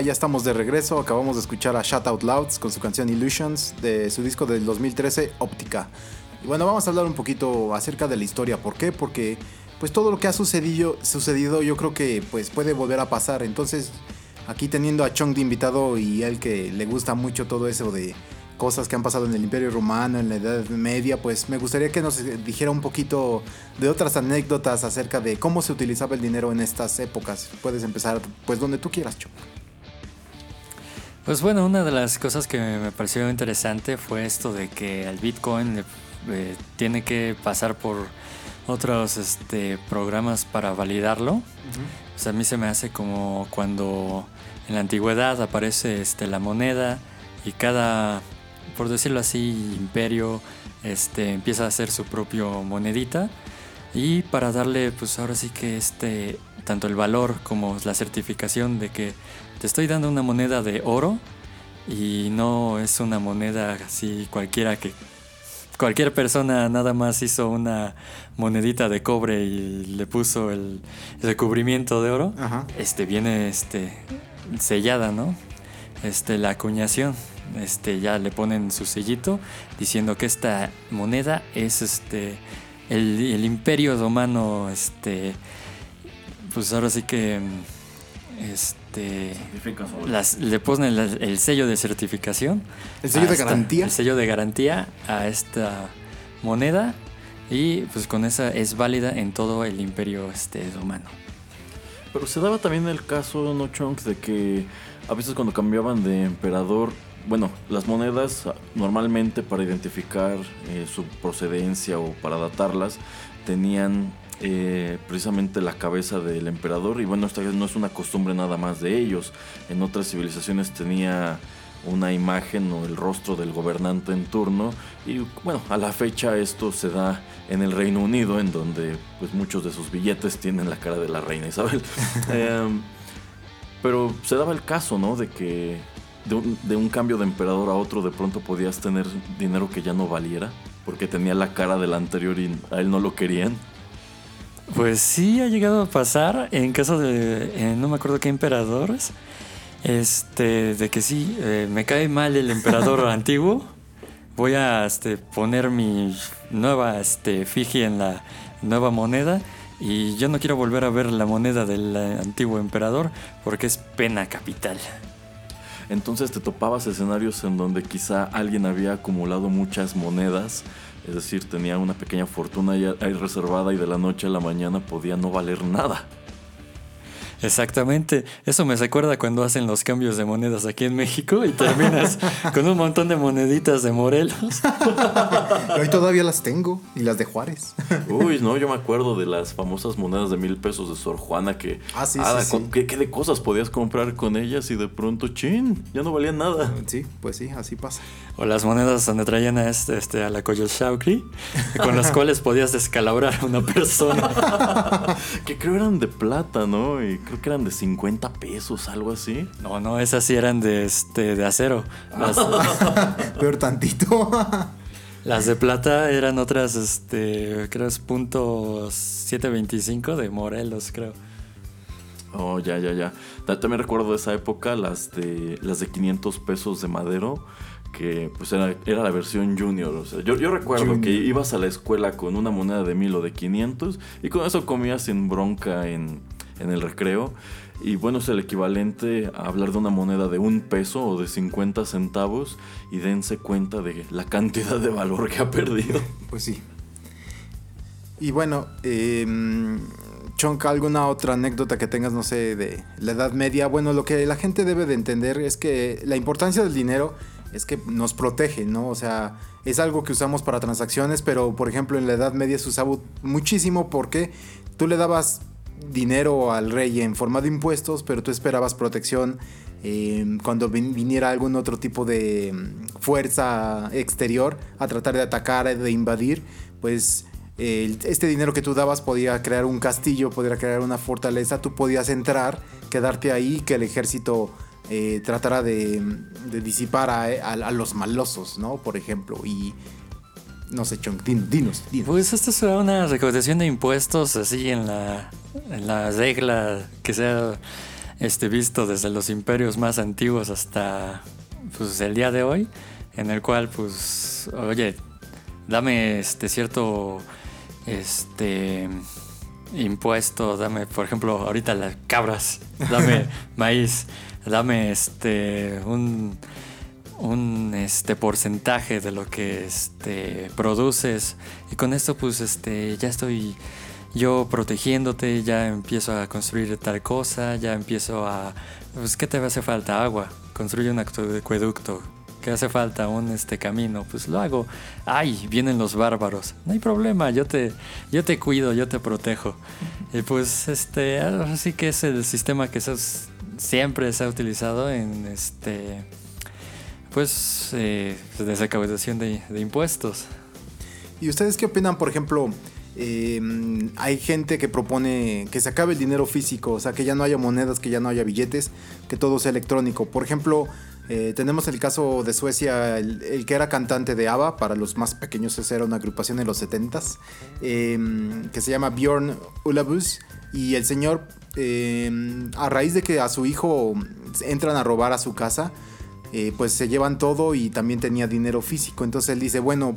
Ya estamos de regreso. Acabamos de escuchar a Shout Out Louds con su canción Illusions de su disco del 2013, Óptica. Y bueno, vamos a hablar un poquito acerca de la historia. ¿Por qué? Porque pues todo lo que ha sucedido, sucedido yo creo que pues puede volver a pasar. Entonces, aquí teniendo a Chong de invitado y él que le gusta mucho todo eso de cosas que han pasado en el Imperio Romano, en la Edad Media, pues me gustaría que nos dijera un poquito de otras anécdotas acerca de cómo se utilizaba el dinero en estas épocas. Puedes empezar pues donde tú quieras, Chong. Pues bueno, una de las cosas que me pareció interesante fue esto de que el Bitcoin eh, tiene que pasar por otros este, programas para validarlo. O sea, a mí se me hace como cuando en la antigüedad aparece este, la moneda y cada, por decirlo así, imperio este, empieza a hacer su propio monedita. Y para darle, pues ahora sí que este, tanto el valor como la certificación de que te estoy dando una moneda de oro y no es una moneda así cualquiera que cualquier persona nada más hizo una monedita de cobre y le puso el recubrimiento de oro, este viene este sellada, ¿no? Este la acuñación, este ya le ponen su sellito diciendo que esta moneda es este el, el imperio romano este pues ahora sí que este las, le ponen el, sello de certificación el sello de garantía el sello de garantía a esta moneda y pues con esa es válida en todo el imperio este romano. Pero se daba también el caso no chunks de que a veces cuando cambiaban de emperador bueno, las monedas normalmente para identificar eh, su procedencia o para datarlas tenían eh, precisamente la cabeza del emperador y bueno, esta no es una costumbre nada más de ellos. En otras civilizaciones tenía una imagen o el rostro del gobernante en turno y bueno, a la fecha esto se da en el Reino Unido en donde pues muchos de sus billetes tienen la cara de la reina Isabel. Em, pero se daba el caso, ¿no? De que de un, de un, cambio de emperador a otro de pronto podías tener dinero que ya no valiera porque tenía la cara del anterior y a él no lo querían. Pues sí, ha llegado a pasar en caso de, no me acuerdo qué emperadores, este, de que sí, eh, me cae mal el emperador antiguo, voy a este, poner mi nueva este, efigie en la nueva moneda y yo no quiero volver a ver la moneda del antiguo emperador porque es pena capital. Entonces te topabas escenarios en donde quizá alguien había acumulado muchas monedas es decir, tenía una pequeña fortuna ahí reservada y de la noche a la mañana podía no valer nada. Exactamente, eso me recuerda cuando hacen los cambios de monedas aquí en México y terminas con un montón de moneditas de Morelos. Hoy todavía las tengo y las de Juárez. Uy, no, yo me acuerdo de las famosas monedas de mil pesos de Sor Juana que... Ah, sí, ¿qué, de cosas podías comprar con ellas y de pronto, chin, ya no valían nada? Sí, pues sí, así pasa. O las monedas donde traían a, este, este, a la Shaukri, con las cuales podías descalabrar a una persona. que creo eran de plata, ¿no? Y creo que eran de 50 pesos, algo así. No, no, esas sí eran de, este, de acero. Las... Peor tantito. Las de plata eran otras, este, creo es punto 725 de Morelos, creo. Oh, ya, ya, ya. También recuerdo de esa época las de las de 500 pesos de madero, que pues era, la versión junior. O sea, yo, yo recuerdo que ibas a la escuela con una moneda de 1000 o de 500 y con eso comías sin bronca en, en el recreo. Y bueno, es el equivalente a hablar de una moneda de un peso o de 50 centavos y dense cuenta de la cantidad de valor que ha perdido. Pues sí. Y bueno, eh, Chonka, ¿alguna otra anécdota que tengas, no sé, de la Edad Media? Bueno, lo que la gente debe de entender es que la importancia del dinero es que nos protege, ¿no? O sea, es algo que usamos para transacciones, pero por ejemplo en la Edad Media se usaba muchísimo porque tú le dabas dinero al rey en forma de impuestos, pero tú esperabas protección em, cuando viniera algún otro tipo de em, fuerza exterior a tratar de atacar, de invadir, pues este dinero que tú dabas podía crear un castillo, podría crear una fortaleza, tú podías entrar, quedarte ahí, que el ejército eh, tratara de, disipar a, los malosos, ¿no? Por ejemplo, y no sé, Chong, dinos, dinos. Pues esto es una recaudación de impuestos así en la, en la regla que sea este, visto desde los imperios más antiguos hasta pues, el día de hoy, en el cual, pues, oye, dame este cierto este impuesto, dame, por ejemplo, ahorita las cabras, dame maíz, dame este un un este porcentaje de lo que este produces y con esto pues este ya estoy yo protegiéndote, ya empiezo a construir tal cosa, ya empiezo a pues qué te hace falta agua, construye un acueducto, ¿qué hace falta un este camino, pues lo hago. Ay, vienen los bárbaros. No hay problema, yo te yo te cuido, yo te protejo. Y pues este así que es el sistema que siempre se ha utilizado en este pues eh, de recaudación de, de, impuestos. ¿Y ustedes qué opinan, por ejemplo? Eh, hay gente que propone que se acabe el dinero físico, o sea, que ya no haya monedas, que ya no haya billetes, que todo sea electrónico. Por ejemplo, eh, tenemos el caso de Suecia, el, que era cantante de ABBA, para los más pequeños, esa era una agrupación en los 70s, eh, que se llama Bjorn Ulabus, y el señor, a raíz de que a su hijo entran a robar a su casa, eh, pues se llevan todo y también tenía dinero físico. Entonces él dice, bueno,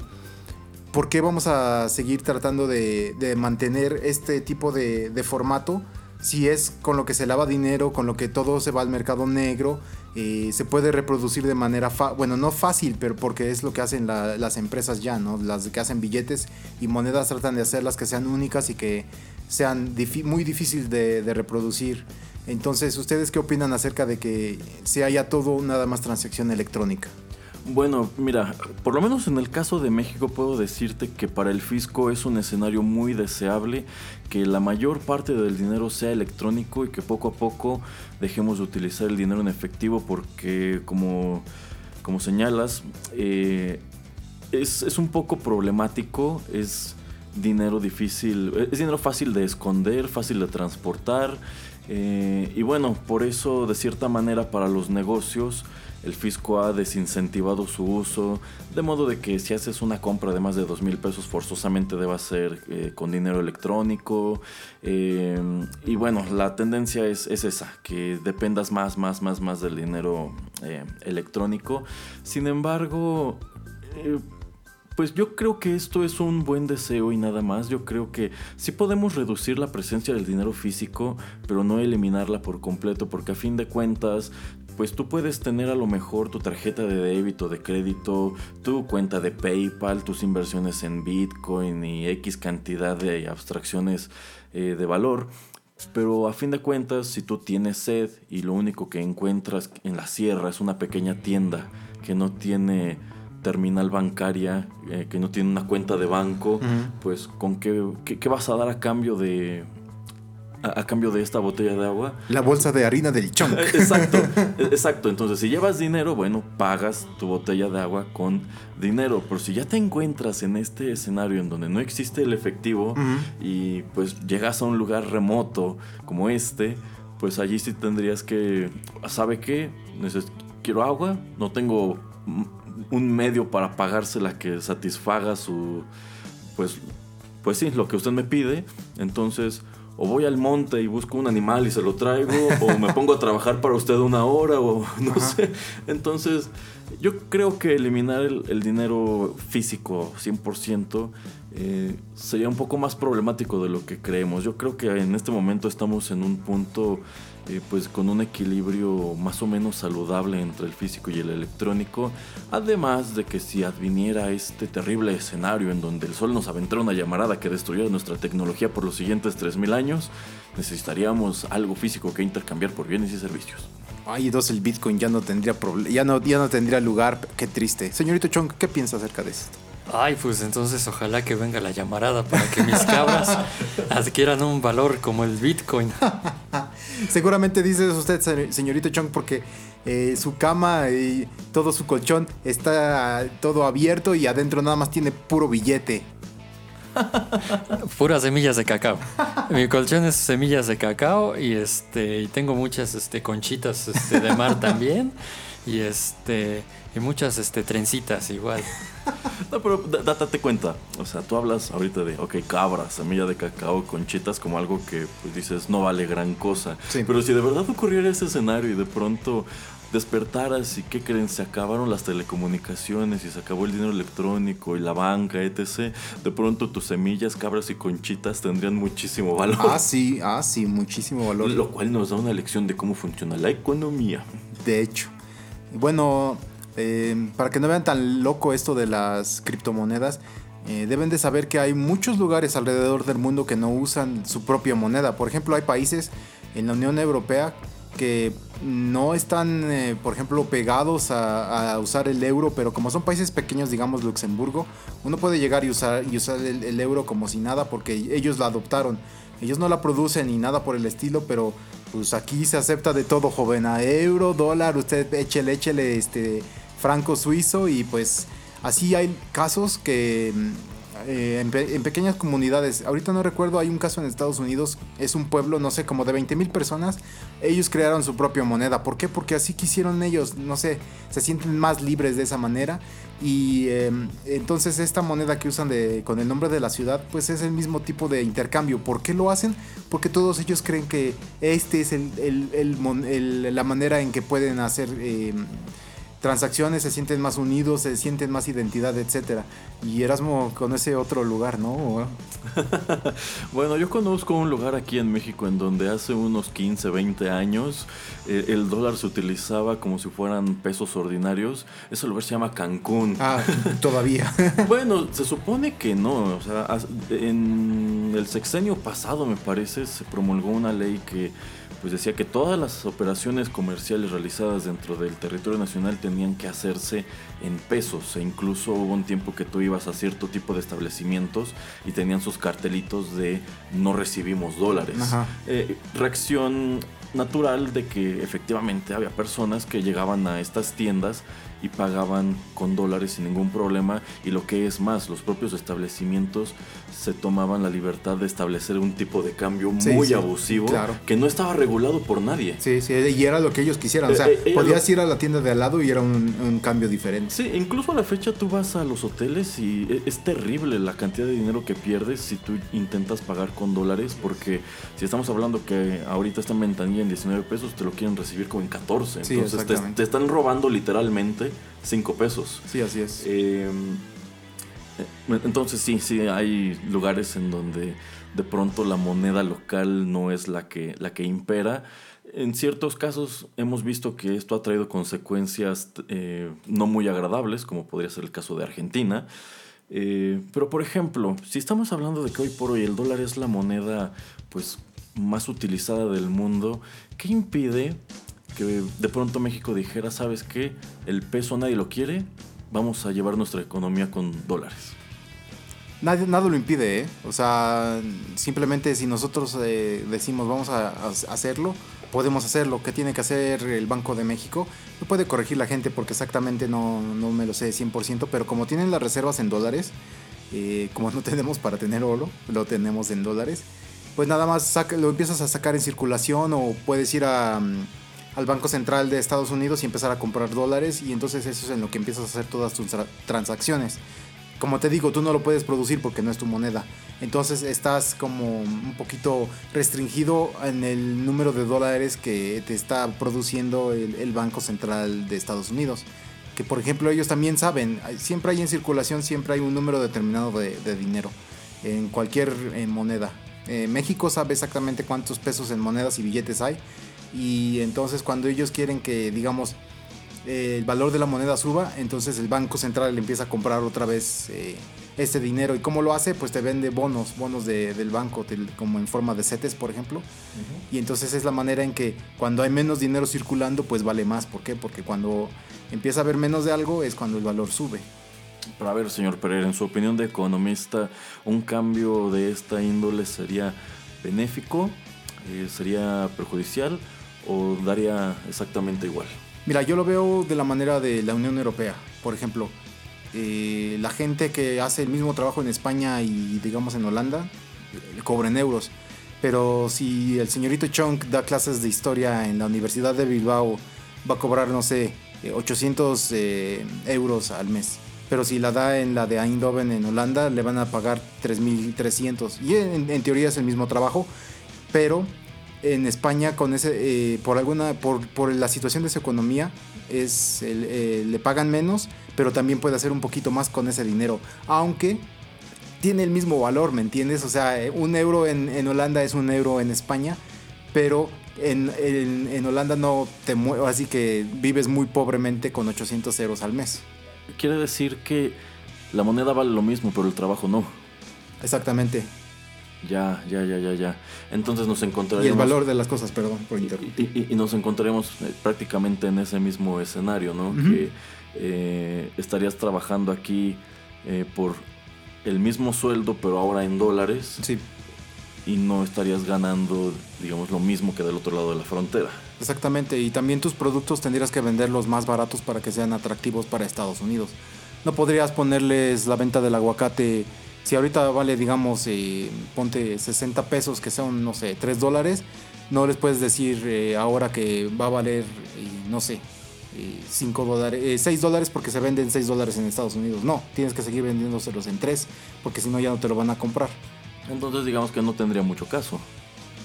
¿por qué vamos a seguir tratando de, mantener este tipo de, formato? Si es con lo que se lava dinero, con lo que todo se va al mercado negro, eh, se puede reproducir de manera, bueno, no fácil, pero porque es lo que hacen las empresas ya, ¿no? Las que hacen billetes y monedas tratan de hacerlas que sean únicas y que sean muy difíciles de reproducir. Entonces, ¿ustedes qué opinan acerca de que se haya todo nada más transacción electrónica? Bueno, mira, por lo menos en el caso de México puedo decirte que para el fisco es un escenario muy deseable que la mayor parte del dinero sea electrónico y que poco a poco dejemos de utilizar el dinero en efectivo porque como, como señalas, eh, es, es un poco problemático, es dinero difícil, es dinero fácil de esconder, fácil de transportar eh, y bueno, por eso de cierta manera para los negocios el fisco ha desincentivado su uso, de modo de que si haces una compra de más de dos mil pesos forzosamente deba ser eh, con dinero electrónico. Eh, y bueno, la tendencia es, es, esa, que dependas más, más, más, más del dinero electrónico. Sin embargo, pues yo creo que esto es un buen deseo y nada más. Yo creo que sí podemos reducir la presencia del dinero físico, pero no eliminarla por completo, porque a fin de cuentas, pues tú puedes tener a lo mejor tu tarjeta de débito, de crédito, tu cuenta de PayPal, tus inversiones en Bitcoin y X cantidad de abstracciones eh, de valor. Pero a fin de cuentas, si tú tienes sed y lo único que encuentras en la sierra es una pequeña tienda que no tiene terminal bancaria, eh, que no tiene una cuenta de banco, pues con qué, qué, vas a dar a cambio de a, cambio de esta botella de agua. La bolsa de harina del chonk. exacto, exacto. Entonces, si llevas dinero, bueno, pagas tu botella de agua con dinero. Pero si ya te encuentras en este escenario en donde no existe el efectivo y pues llegas a un lugar remoto como este, pues allí sí tendrías que, ¿sabe qué? quiero agua, no tengo un medio para pagársela que satisfaga su, pues, pues sí, lo que usted me pide. Entonces, o voy al monte y busco un animal y se lo traigo, o me pongo a trabajar para usted una hora, o no sé. Entonces, yo creo que eliminar el, dinero físico 100% eh, sería un poco más problemático de lo que creemos. Yo creo que en este momento estamos en un punto eh, pues con un equilibrio más o menos saludable entre el físico y el electrónico. Además de que si adviniera este terrible escenario en donde el Sol nos aventara una llamarada que destruyera nuestra tecnología por los siguientes 3.000 años, necesitaríamos algo físico que intercambiar por bienes y servicios. Ay, dos el Bitcoin ya no tendría ya no, ya no tendría lugar. Qué triste. Señorito Chong, ¿qué piensa acerca de esto? Ay, pues entonces ojalá que venga la llamarada para que mis cabras adquieran un valor como el Bitcoin. Seguramente dice usted, señorito Chong, porque eh, su cama y todo su colchón está todo abierto y adentro nada más tiene puro billete. Puras semillas de cacao. Mi colchón es semillas de cacao y este y tengo muchas este, conchitas este, de mar también. Y este y muchas este trencitas igual. No, pero date cuenta, o sea, tú hablas ahorita de, ok, cabra, semilla de cacao, conchitas, como algo que pues, dices no vale gran cosa. Pero si de verdad ocurriera ese escenario y de pronto despertaras y qué creen, se acabaron las telecomunicaciones y se acabó el dinero electrónico y la banca, etc. De pronto tus semillas, cabras y conchitas tendrían muchísimo valor. Ah, sí, ah, sí, muchísimo valor. Lo cual nos da una lección de cómo funciona la economía. De hecho. Bueno, eh, para que no vean tan loco esto de las criptomonedas, eh, deben de saber que hay muchos lugares alrededor del mundo que no usan su propia moneda. Por ejemplo, hay países en la Unión Europea que no están, eh, por ejemplo, pegados a, usar el euro, pero como son países pequeños, digamos Luxemburgo, uno puede llegar y usar, y usar el, euro como si nada porque ellos la adoptaron. Ellos no la producen ni nada por el estilo, pero pues aquí se acepta de todo, joven. A euro, dólar, usted échele, échele este franco suizo y pues así hay casos que eh, en, pequeñas comunidades. Ahorita no recuerdo, hay un caso en Estados Unidos, es un pueblo, no sé, como de 20 mil personas. Ellos crearon su propia moneda. ¿Por qué? Porque así quisieron ellos, no sé, se sienten más libres de esa manera. Y em, entonces esta moneda que usan de, con el nombre de la ciudad, pues es el mismo tipo de intercambio. ¿Por qué lo hacen? Porque todos ellos creen que este es el, la manera en que pueden hacer... Em, transacciones, se sienten más unidos, se sienten más identidad, etcétera. Y Erasmo conoce otro lugar, ¿no? bueno, yo conozco un lugar aquí en México en donde hace unos 15, 20 años eh, el dólar se utilizaba como si fueran pesos ordinarios. Ese lugar se llama Cancún. Ah, todavía. bueno, se supone que no. O sea, en el sexenio pasado, me parece, se promulgó una ley que pues decía que todas las operaciones comerciales realizadas dentro del territorio nacional tenían que hacerse en pesos e incluso hubo un tiempo que tú ibas a cierto tipo de establecimientos y tenían sus cartelitos de no recibimos dólares. Eh, reacción natural de que efectivamente había personas que llegaban a estas tiendas y pagaban con dólares sin ningún problema y lo que es más, los propios establecimientos se tomaban la libertad de establecer un tipo de cambio muy abusivo que no estaba regulado por nadie. Sí, sí, y era lo que ellos quisieran. O sea, eh, eh, podías ir a la tienda de al lado y era un, cambio diferente. Sí, incluso a la fecha tú vas a los hoteles y e, es terrible la cantidad de dinero que pierdes si tú intentas pagar con dólares porque si estamos hablando que ahorita está en ventanilla en 19 pesos, te lo quieren recibir como en 14. Entonces te, te están robando literalmente 5 pesos. Sí, así es. Eh, entonces sí, sí, hay lugares en donde de pronto la moneda local no es la que, la que impera. En ciertos casos hemos visto que esto ha traído consecuencias eh, no muy agradables, como podría ser el caso de Argentina. Eh, pero por ejemplo, si estamos hablando de que hoy por hoy el dólar es la moneda pues, más utilizada del mundo, ¿qué impide que de pronto México dijera, ¿sabes qué? El peso nadie lo quiere, vamos a llevar nuestra economía con dólares. Nada lo impide, ¿eh? O sea, simplemente si nosotros eh, decimos vamos a, hacerlo, podemos hacerlo. ¿Qué tiene que hacer el Banco de México? No puede corregir la gente porque exactamente no, no me lo sé 100%, pero como tienen las reservas en dólares, eh, como no tenemos para tener oro, lo tenemos en dólares, pues nada más lo empiezas a sacar en circulación o puedes ir a... al Banco Central de Estados Unidos y empezar a comprar dólares y entonces eso es en lo que empiezas a hacer todas tus transacciones. Como te digo, tú no lo puedes producir porque no es tu moneda. Entonces estás como un poquito restringido en el número de dólares que te está produciendo el, Banco Central de Estados Unidos. Que por ejemplo ellos también saben, siempre hay en circulación, siempre hay un número determinado de, dinero en cualquier moneda. Eh, México sabe exactamente cuántos pesos en monedas y billetes hay y entonces cuando ellos quieren que, digamos, el valor de la moneda suba, entonces el Banco Central le empieza a comprar otra vez eh, este dinero. ¿Y cómo lo hace? Pues te vende bonos, bonos del banco, como en forma de CETES, por ejemplo. Y entonces es la manera en que cuando hay menos dinero circulando, pues vale más. ¿Por qué? Porque cuando empieza a haber menos de algo es cuando el valor sube. Pero a ver, señor Pereira, en su opinión de economista, ¿un cambio de esta índole sería benéfico? Eh, ¿Sería perjudicial? O daría exactamente igual? Mira, yo lo veo de la manera de la Unión Europea. Por ejemplo, eh, la gente que hace el mismo trabajo en España y digamos en Holanda, le cobra euros. Pero si el señorito Chong da clases de historia en la Universidad de Bilbao, va a cobrar, no sé, 800 eh, euros al mes. Pero si la da en la de Eindhoven en Holanda, le van a pagar 3.300. Y en, teoría es el mismo trabajo, pero en España con ese eh, por alguna por, por, la situación de su economía es eh, le pagan menos pero también puede hacer un poquito más con ese dinero aunque tiene el mismo valor me entiendes o sea un euro en, en Holanda es un euro en España pero en, en, Holanda no te mueves, así que vives muy pobremente con 800 euros al mes. Quiere decir que la moneda vale lo mismo, pero el trabajo no. Exactamente. Ya, ya, ya, ya, ya. Entonces nos encontraremos... Y el valor de las cosas, perdón por interrumpir. Y, nos encontraremos eh, prácticamente en ese mismo escenario, ¿no? Que eh, estarías trabajando aquí eh, por el mismo sueldo, pero ahora en dólares. Sí y no estarías ganando, digamos, lo mismo que del otro lado de la frontera. Exactamente, y también tus productos tendrías que venderlos más baratos para que sean atractivos para Estados Unidos. No podrías ponerles la venta del aguacate, si ahorita vale, digamos, eh, ponte 60 pesos, que son, no sé, 3 dólares, no les puedes decir eh, ahora que va a valer, eh, no sé, 5 dólares, 6 dólares porque se venden 6 dólares en Estados Unidos. No, tienes que seguir vendiéndoselos en 3 porque si no ya no te lo van a comprar. Entonces digamos que no tendría mucho caso.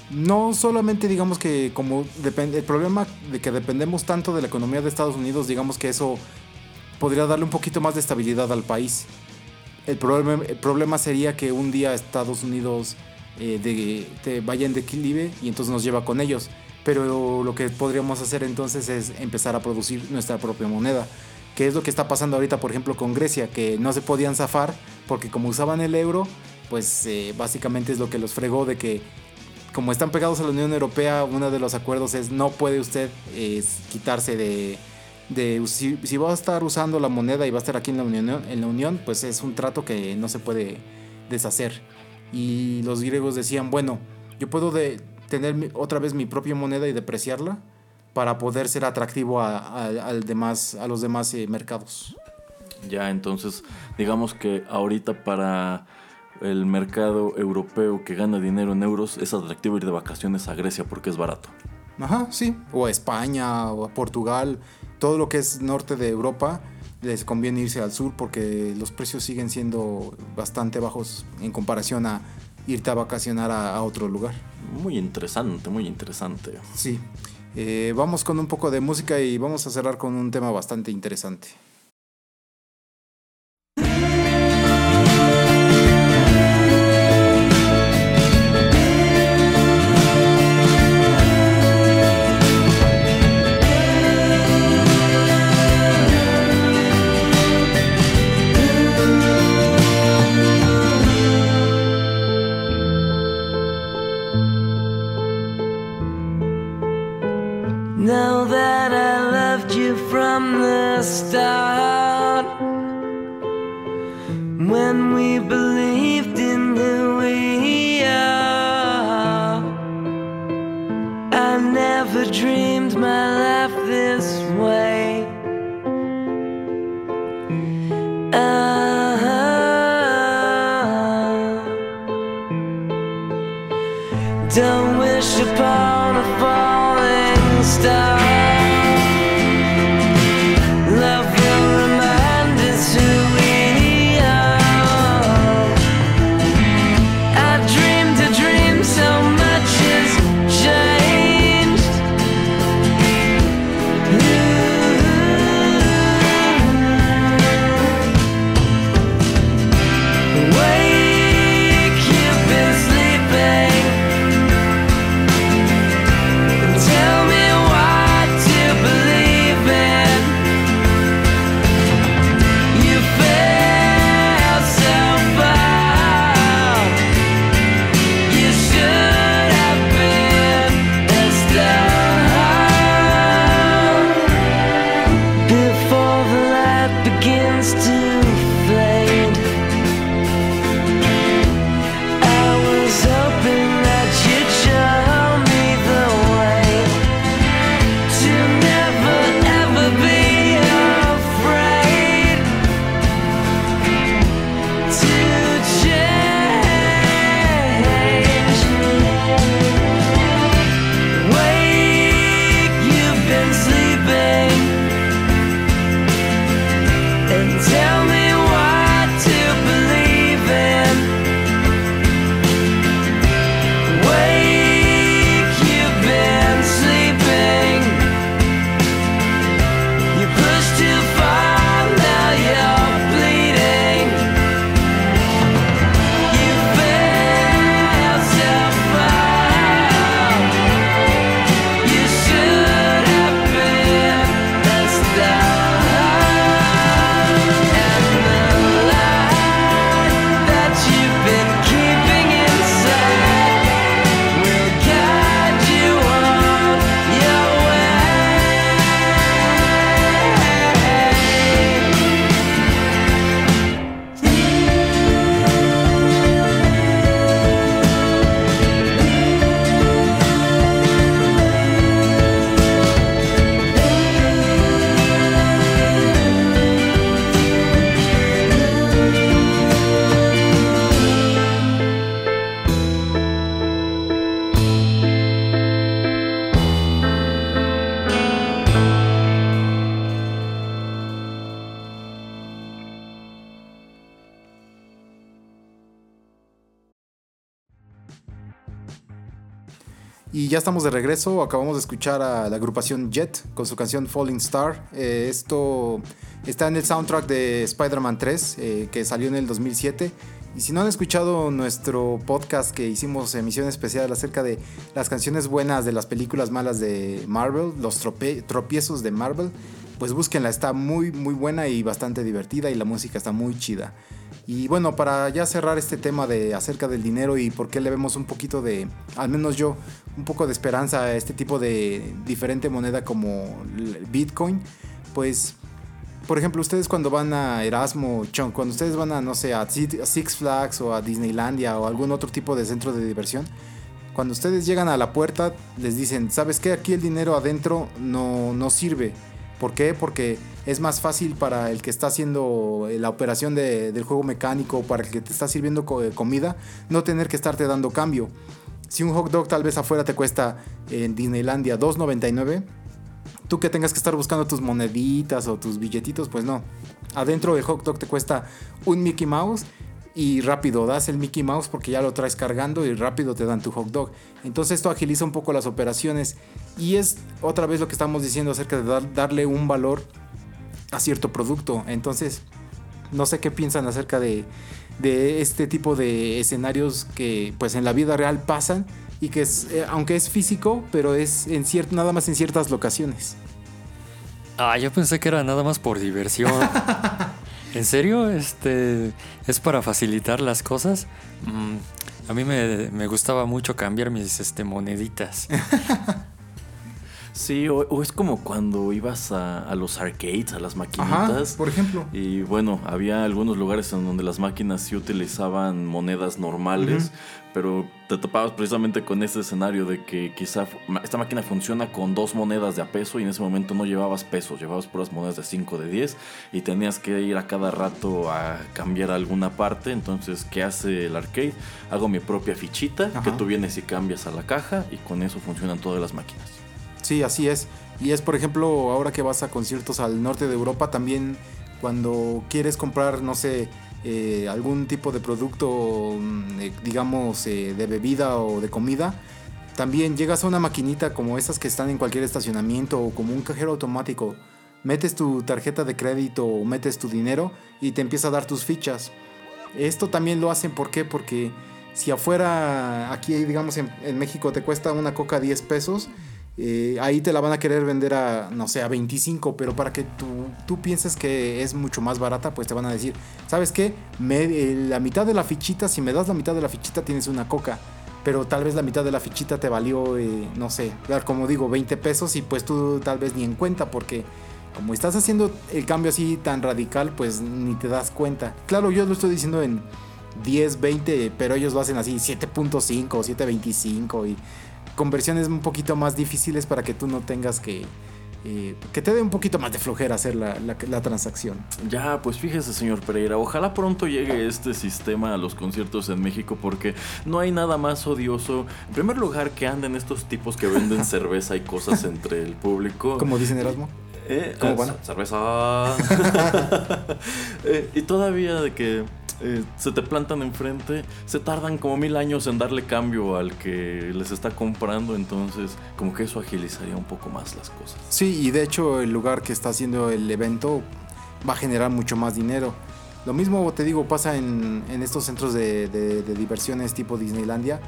No solamente digamos que como depende, el problema de que dependemos tanto de la economía de Estados Unidos, digamos que eso podría darle un poquito más de estabilidad al país. El problema, el problema sería que un día Estados Unidos eh, de, vaya en declive y entonces nos lleva con ellos. Pero lo que podríamos hacer entonces es empezar a producir nuestra propia moneda. Que es lo que está pasando ahorita, por ejemplo, con Grecia, que no se podían zafar porque como usaban el euro, pues eh, básicamente es lo que los fregó de que como están pegados a la Unión Europea, uno de los acuerdos es no puede usted quitarse de... de si, va a estar usando la moneda y va a estar aquí en la, Unión, en la Unión, pues es un trato que no se puede deshacer. Y los griegos decían, bueno, yo puedo de, tener otra vez mi propia moneda y depreciarla para poder ser atractivo a, al demás, a los demás eh, mercados. Ya, entonces, digamos que ahorita para el mercado europeo que gana dinero en euros es atractivo ir de vacaciones a Grecia porque es barato. Ajá, sí. O a España o a Portugal. Todo lo que es norte de Europa les conviene irse al sur porque los precios siguen siendo bastante bajos en comparación a irte a vacacionar a, otro lugar. Muy interesante, muy interesante. Sí. Eh, vamos con un poco de música y vamos a cerrar con un tema bastante interesante. Ya estamos de regreso, acabamos de escuchar a la agrupación Jet con su canción Falling Star. Eh, esto está en el soundtrack de Spider-Man 3, eh, que salió en el 2007. Y si no han escuchado nuestro podcast que hicimos emisión especial acerca de las canciones buenas de las películas malas de Marvel, los tropiezos de Marvel, pues búsquenla, está muy muy buena y bastante divertida y la música está muy chida. Y bueno, para ya cerrar este tema de acerca del dinero y por qué le vemos un poquito de, al menos yo, un poco de esperanza a este tipo de diferente moneda como Bitcoin, pues, por ejemplo, ustedes cuando van a Erasmo, cuando ustedes van a, no sé, a Six Flags o a Disneylandia o algún otro tipo de centro de diversión, cuando ustedes llegan a la puerta, les dicen, ¿sabes qué? Aquí el dinero adentro no, no sirve ¿Por qué? Porque es más fácil para el que está haciendo eh, la operación del juego mecánico, para el que te está sirviendo eh, comida, no tener que estarte dando cambio. Si un hot dog tal vez afuera te cuesta en Disneylandia 2.99, tú que tengas que estar buscando tus moneditas o tus billetitos, pues no. Adentro el hot dog te cuesta un Mickey Mouse y rápido das el Mickey Mouse porque ya lo traes cargando y rápido te dan tu hot dog. Entonces esto agiliza un poco las operaciones y es otra vez lo que estamos diciendo acerca de darle un valor a cierto producto. Entonces no sé qué piensan acerca de, de este tipo de escenarios que pues en la vida real pasan y que es, eh, aunque es físico, pero es en cierto, nada más en ciertas locaciones. Ah, yo pensé que era nada más por diversión. ¿En serio? Este, ¿Es para facilitar las cosas? Mm, a mí me, gustaba mucho cambiar mis este, moneditas. Sí, o, es como cuando ibas a, los arcades, a las maquinitas. por ejemplo. Y bueno, había algunos lugares en donde las máquinas sí utilizaban monedas normales, pero te topabas precisamente con ese escenario de que quizá esta máquina funciona con dos monedas de a peso y en ese momento no llevabas pesos, llevabas puras monedas de 5, de 10 y tenías que ir a cada rato a cambiar alguna parte. Entonces, ¿qué hace el arcade? Hago mi propia fichita que tú vienes y cambias a la caja y con eso funcionan todas las máquinas. Sí, así es. Y es, por ejemplo, ahora que vas a conciertos al norte de Europa, también cuando quieres comprar, no sé, eh, algún tipo de producto, mm, eh, digamos, eh, de bebida o de comida, también llegas a una maquinita como esas que están en cualquier estacionamiento o como un cajero automático, metes tu tarjeta de crédito o metes tu dinero y te empieza a dar tus fichas. Esto también lo hacen, ¿por qué? Porque si afuera, aquí digamos en, en México te cuesta una coca 10 pesos, eh, ahí te la van a querer vender a, no sé, a 25, pero para que tú, tú pienses que es mucho más barata, pues te van a decir, ¿sabes qué? Eh, la mitad de la fichita, si me das la mitad de la fichita tienes una coca, pero tal vez la mitad de la fichita te valió, eh, no sé, como digo, 20 pesos y pues tú tal vez ni en cuenta porque como estás haciendo el cambio así tan radical, pues ni te das cuenta. Claro, yo lo estoy diciendo en 10, 20, pero ellos lo hacen así 7.5, 7.25 y conversiones un poquito más difíciles para que tú no tengas que... Eh, que te dé un poquito más de flojera hacer la, la, transacción. Ya, pues fíjese, señor Pereira, ojalá pronto llegue este sistema a los conciertos en México porque no hay nada más odioso. En primer lugar, que anden estos tipos que venden cerveza y cosas entre el público. Como dicen Erasmo. Eh, ¿Cómo van? Cerveza. Eh, y todavía de que eh, se te plantan enfrente, se tardan como mil años en darle cambio al que les está comprando, entonces como que eso agilizaría un poco más las cosas. Sí, y de hecho el lugar que está haciendo el evento va a generar mucho más dinero. Lo mismo te digo pasa en, estos centros de diversiones tipo Disneylandia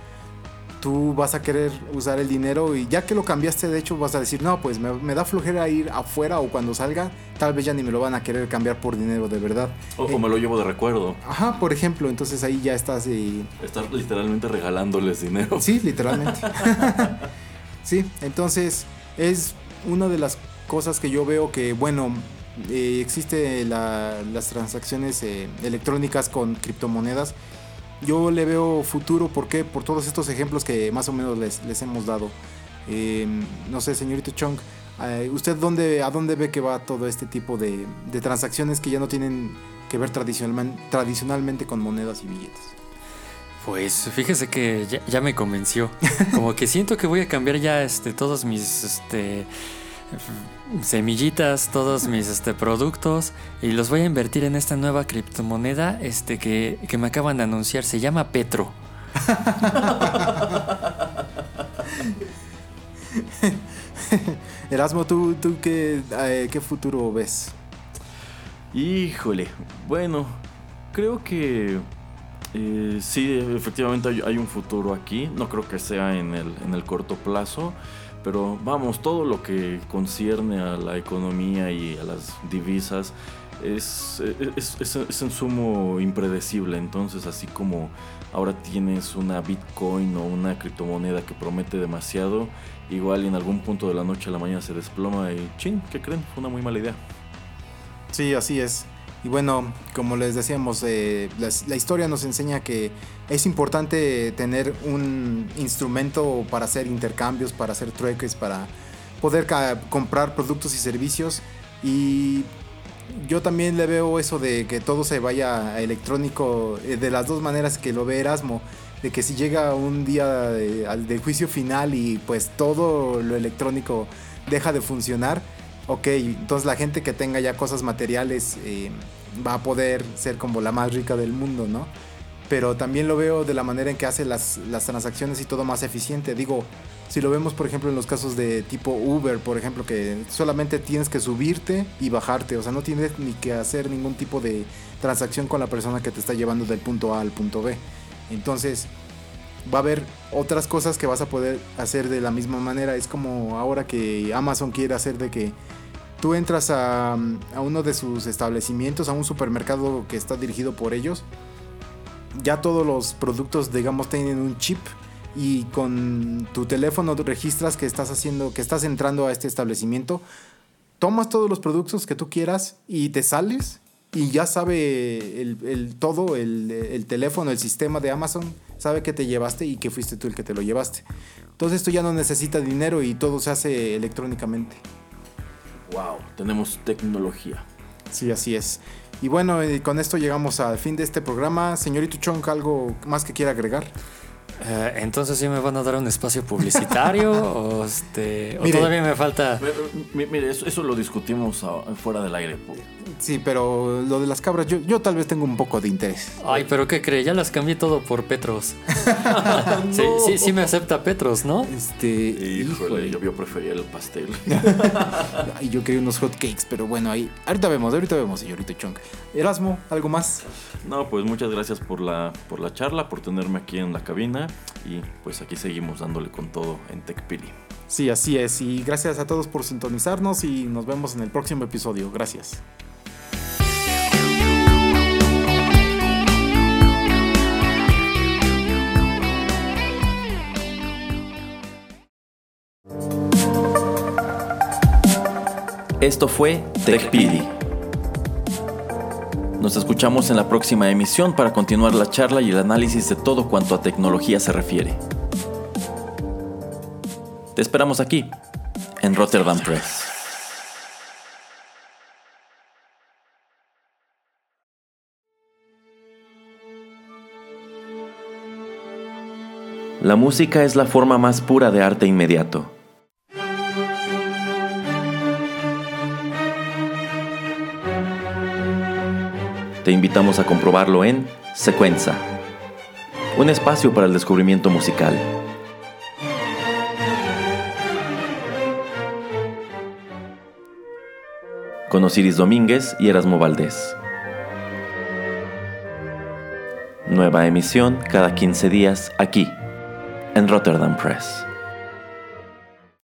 tú vas a querer usar el dinero y ya que lo cambiaste, de hecho, vas a decir, no, pues me, da flojera ir afuera o cuando salga, tal vez ya ni me lo van a querer cambiar por dinero de verdad. O, me lo llevo de recuerdo. Ajá, por ejemplo, entonces ahí ya estás y... Estás literalmente regalándoles dinero. Sí, literalmente. sí, entonces es una de las cosas que yo veo que, bueno, eh, existe las transacciones eh, electrónicas con criptomonedas yo le veo futuro, ¿por qué? Por todos estos ejemplos que más o menos les, les hemos dado. Em, no sé, señorito Chong, eh, ¿usted dónde, a dónde ve que va todo este tipo de, de transacciones que ya no tienen que ver tradicionalmente, con monedas y billetes? Pues fíjese que ya, ya me convenció. Como que siento que voy a cambiar ya este, todos mis este, semillitas, todos mis este, productos y los voy a invertir en esta nueva criptomoneda este, que, me acaban de anunciar. Se llama Petro. Erasmo, ¿tú, tú qué, eh, qué futuro ves? Híjole, bueno, creo que eh, sí, efectivamente hay, un futuro aquí. No creo que sea en el, en el corto plazo. Pero vamos, todo lo que concierne a la economía y a las divisas es, es, es, en sumo impredecible. Entonces, así como ahora tienes una Bitcoin o una criptomoneda que promete demasiado, igual en algún punto de la noche a la mañana se desploma y ching, ¿qué creen? Fue una muy mala idea. Sí, así es. Y bueno, como les decíamos, eh, la, historia nos enseña que es importante tener un instrumento para hacer intercambios, para hacer trueques, para poder comprar productos y servicios. Y yo también le veo eso de que todo se vaya electrónico eh, de las dos maneras que lo ve Erasmo. De que si llega un día de, juicio final y pues todo lo electrónico deja de funcionar, ok, entonces la gente que tenga ya cosas materiales eh, va a poder ser como la más rica del mundo, ¿no? Pero también lo veo de la manera en que hace las, las transacciones y todo más eficiente. Digo, si lo vemos, por ejemplo, en los casos de tipo Uber, por ejemplo, que solamente tienes que subirte y bajarte, o sea, no tienes ni que hacer ningún tipo de transacción con la persona que te está llevando del punto A al punto B. Entonces, va a haber otras cosas que vas a poder hacer de la misma manera. Es como ahora que Amazon quiere hacer de que tú entras a, uno de sus establecimientos, a un supermercado que está dirigido por ellos. Ya todos los productos, digamos, tienen un chip y con tu teléfono registras que estás haciendo, que estás entrando a este establecimiento, tomas todos los productos que tú quieras y te sales y ya sabe el, todo, el, el, teléfono, el sistema de Amazon, sabe que te llevaste y que fuiste tú el que te lo llevaste. Entonces esto ya no necesita dinero y todo se hace electrónicamente. Wow, tenemos tecnología. Sí, así es. Y bueno, eh, con esto llegamos al fin de este programa. Señorito Chonk, ¿algo más que quiera agregar? Eh, entonces sí me van a dar un espacio publicitario o, este, todavía me falta... Mire, eso, lo discutimos fuera del aire. Sí, pero lo de las cabras, yo, yo tal vez tengo un poco de interés. Ay, pero ¿qué cree? Ya las cambié todo por Petros. sí, sí, sí me acepta Petros, ¿no? Este. Híjole, Yo, prefería el pastel. Ay, yo quería unos hot cakes, pero bueno, ahí. Ahorita vemos, ahorita vemos, señorito Chong. Erasmo, ¿algo más? No, pues muchas gracias por la, por la charla, por tenerme aquí en la cabina. Y pues aquí seguimos dándole con todo en TechPili. Sí, así es. Y gracias a todos por sintonizarnos y nos vemos en el próximo episodio. Gracias. Esto fue TechPili. Nos escuchamos en la próxima emisión para continuar la charla y el análisis de todo cuanto a tecnología se refiere. Te esperamos aquí, en Rotterdam Press. La música es la forma más pura de arte inmediato. Te invitamos a comprobarlo en Secuenza, un espacio para el descubrimiento musical. Con Osiris Domínguez y Erasmo Valdés. Nueva emisión cada 15 días aquí, en Rotterdam Press.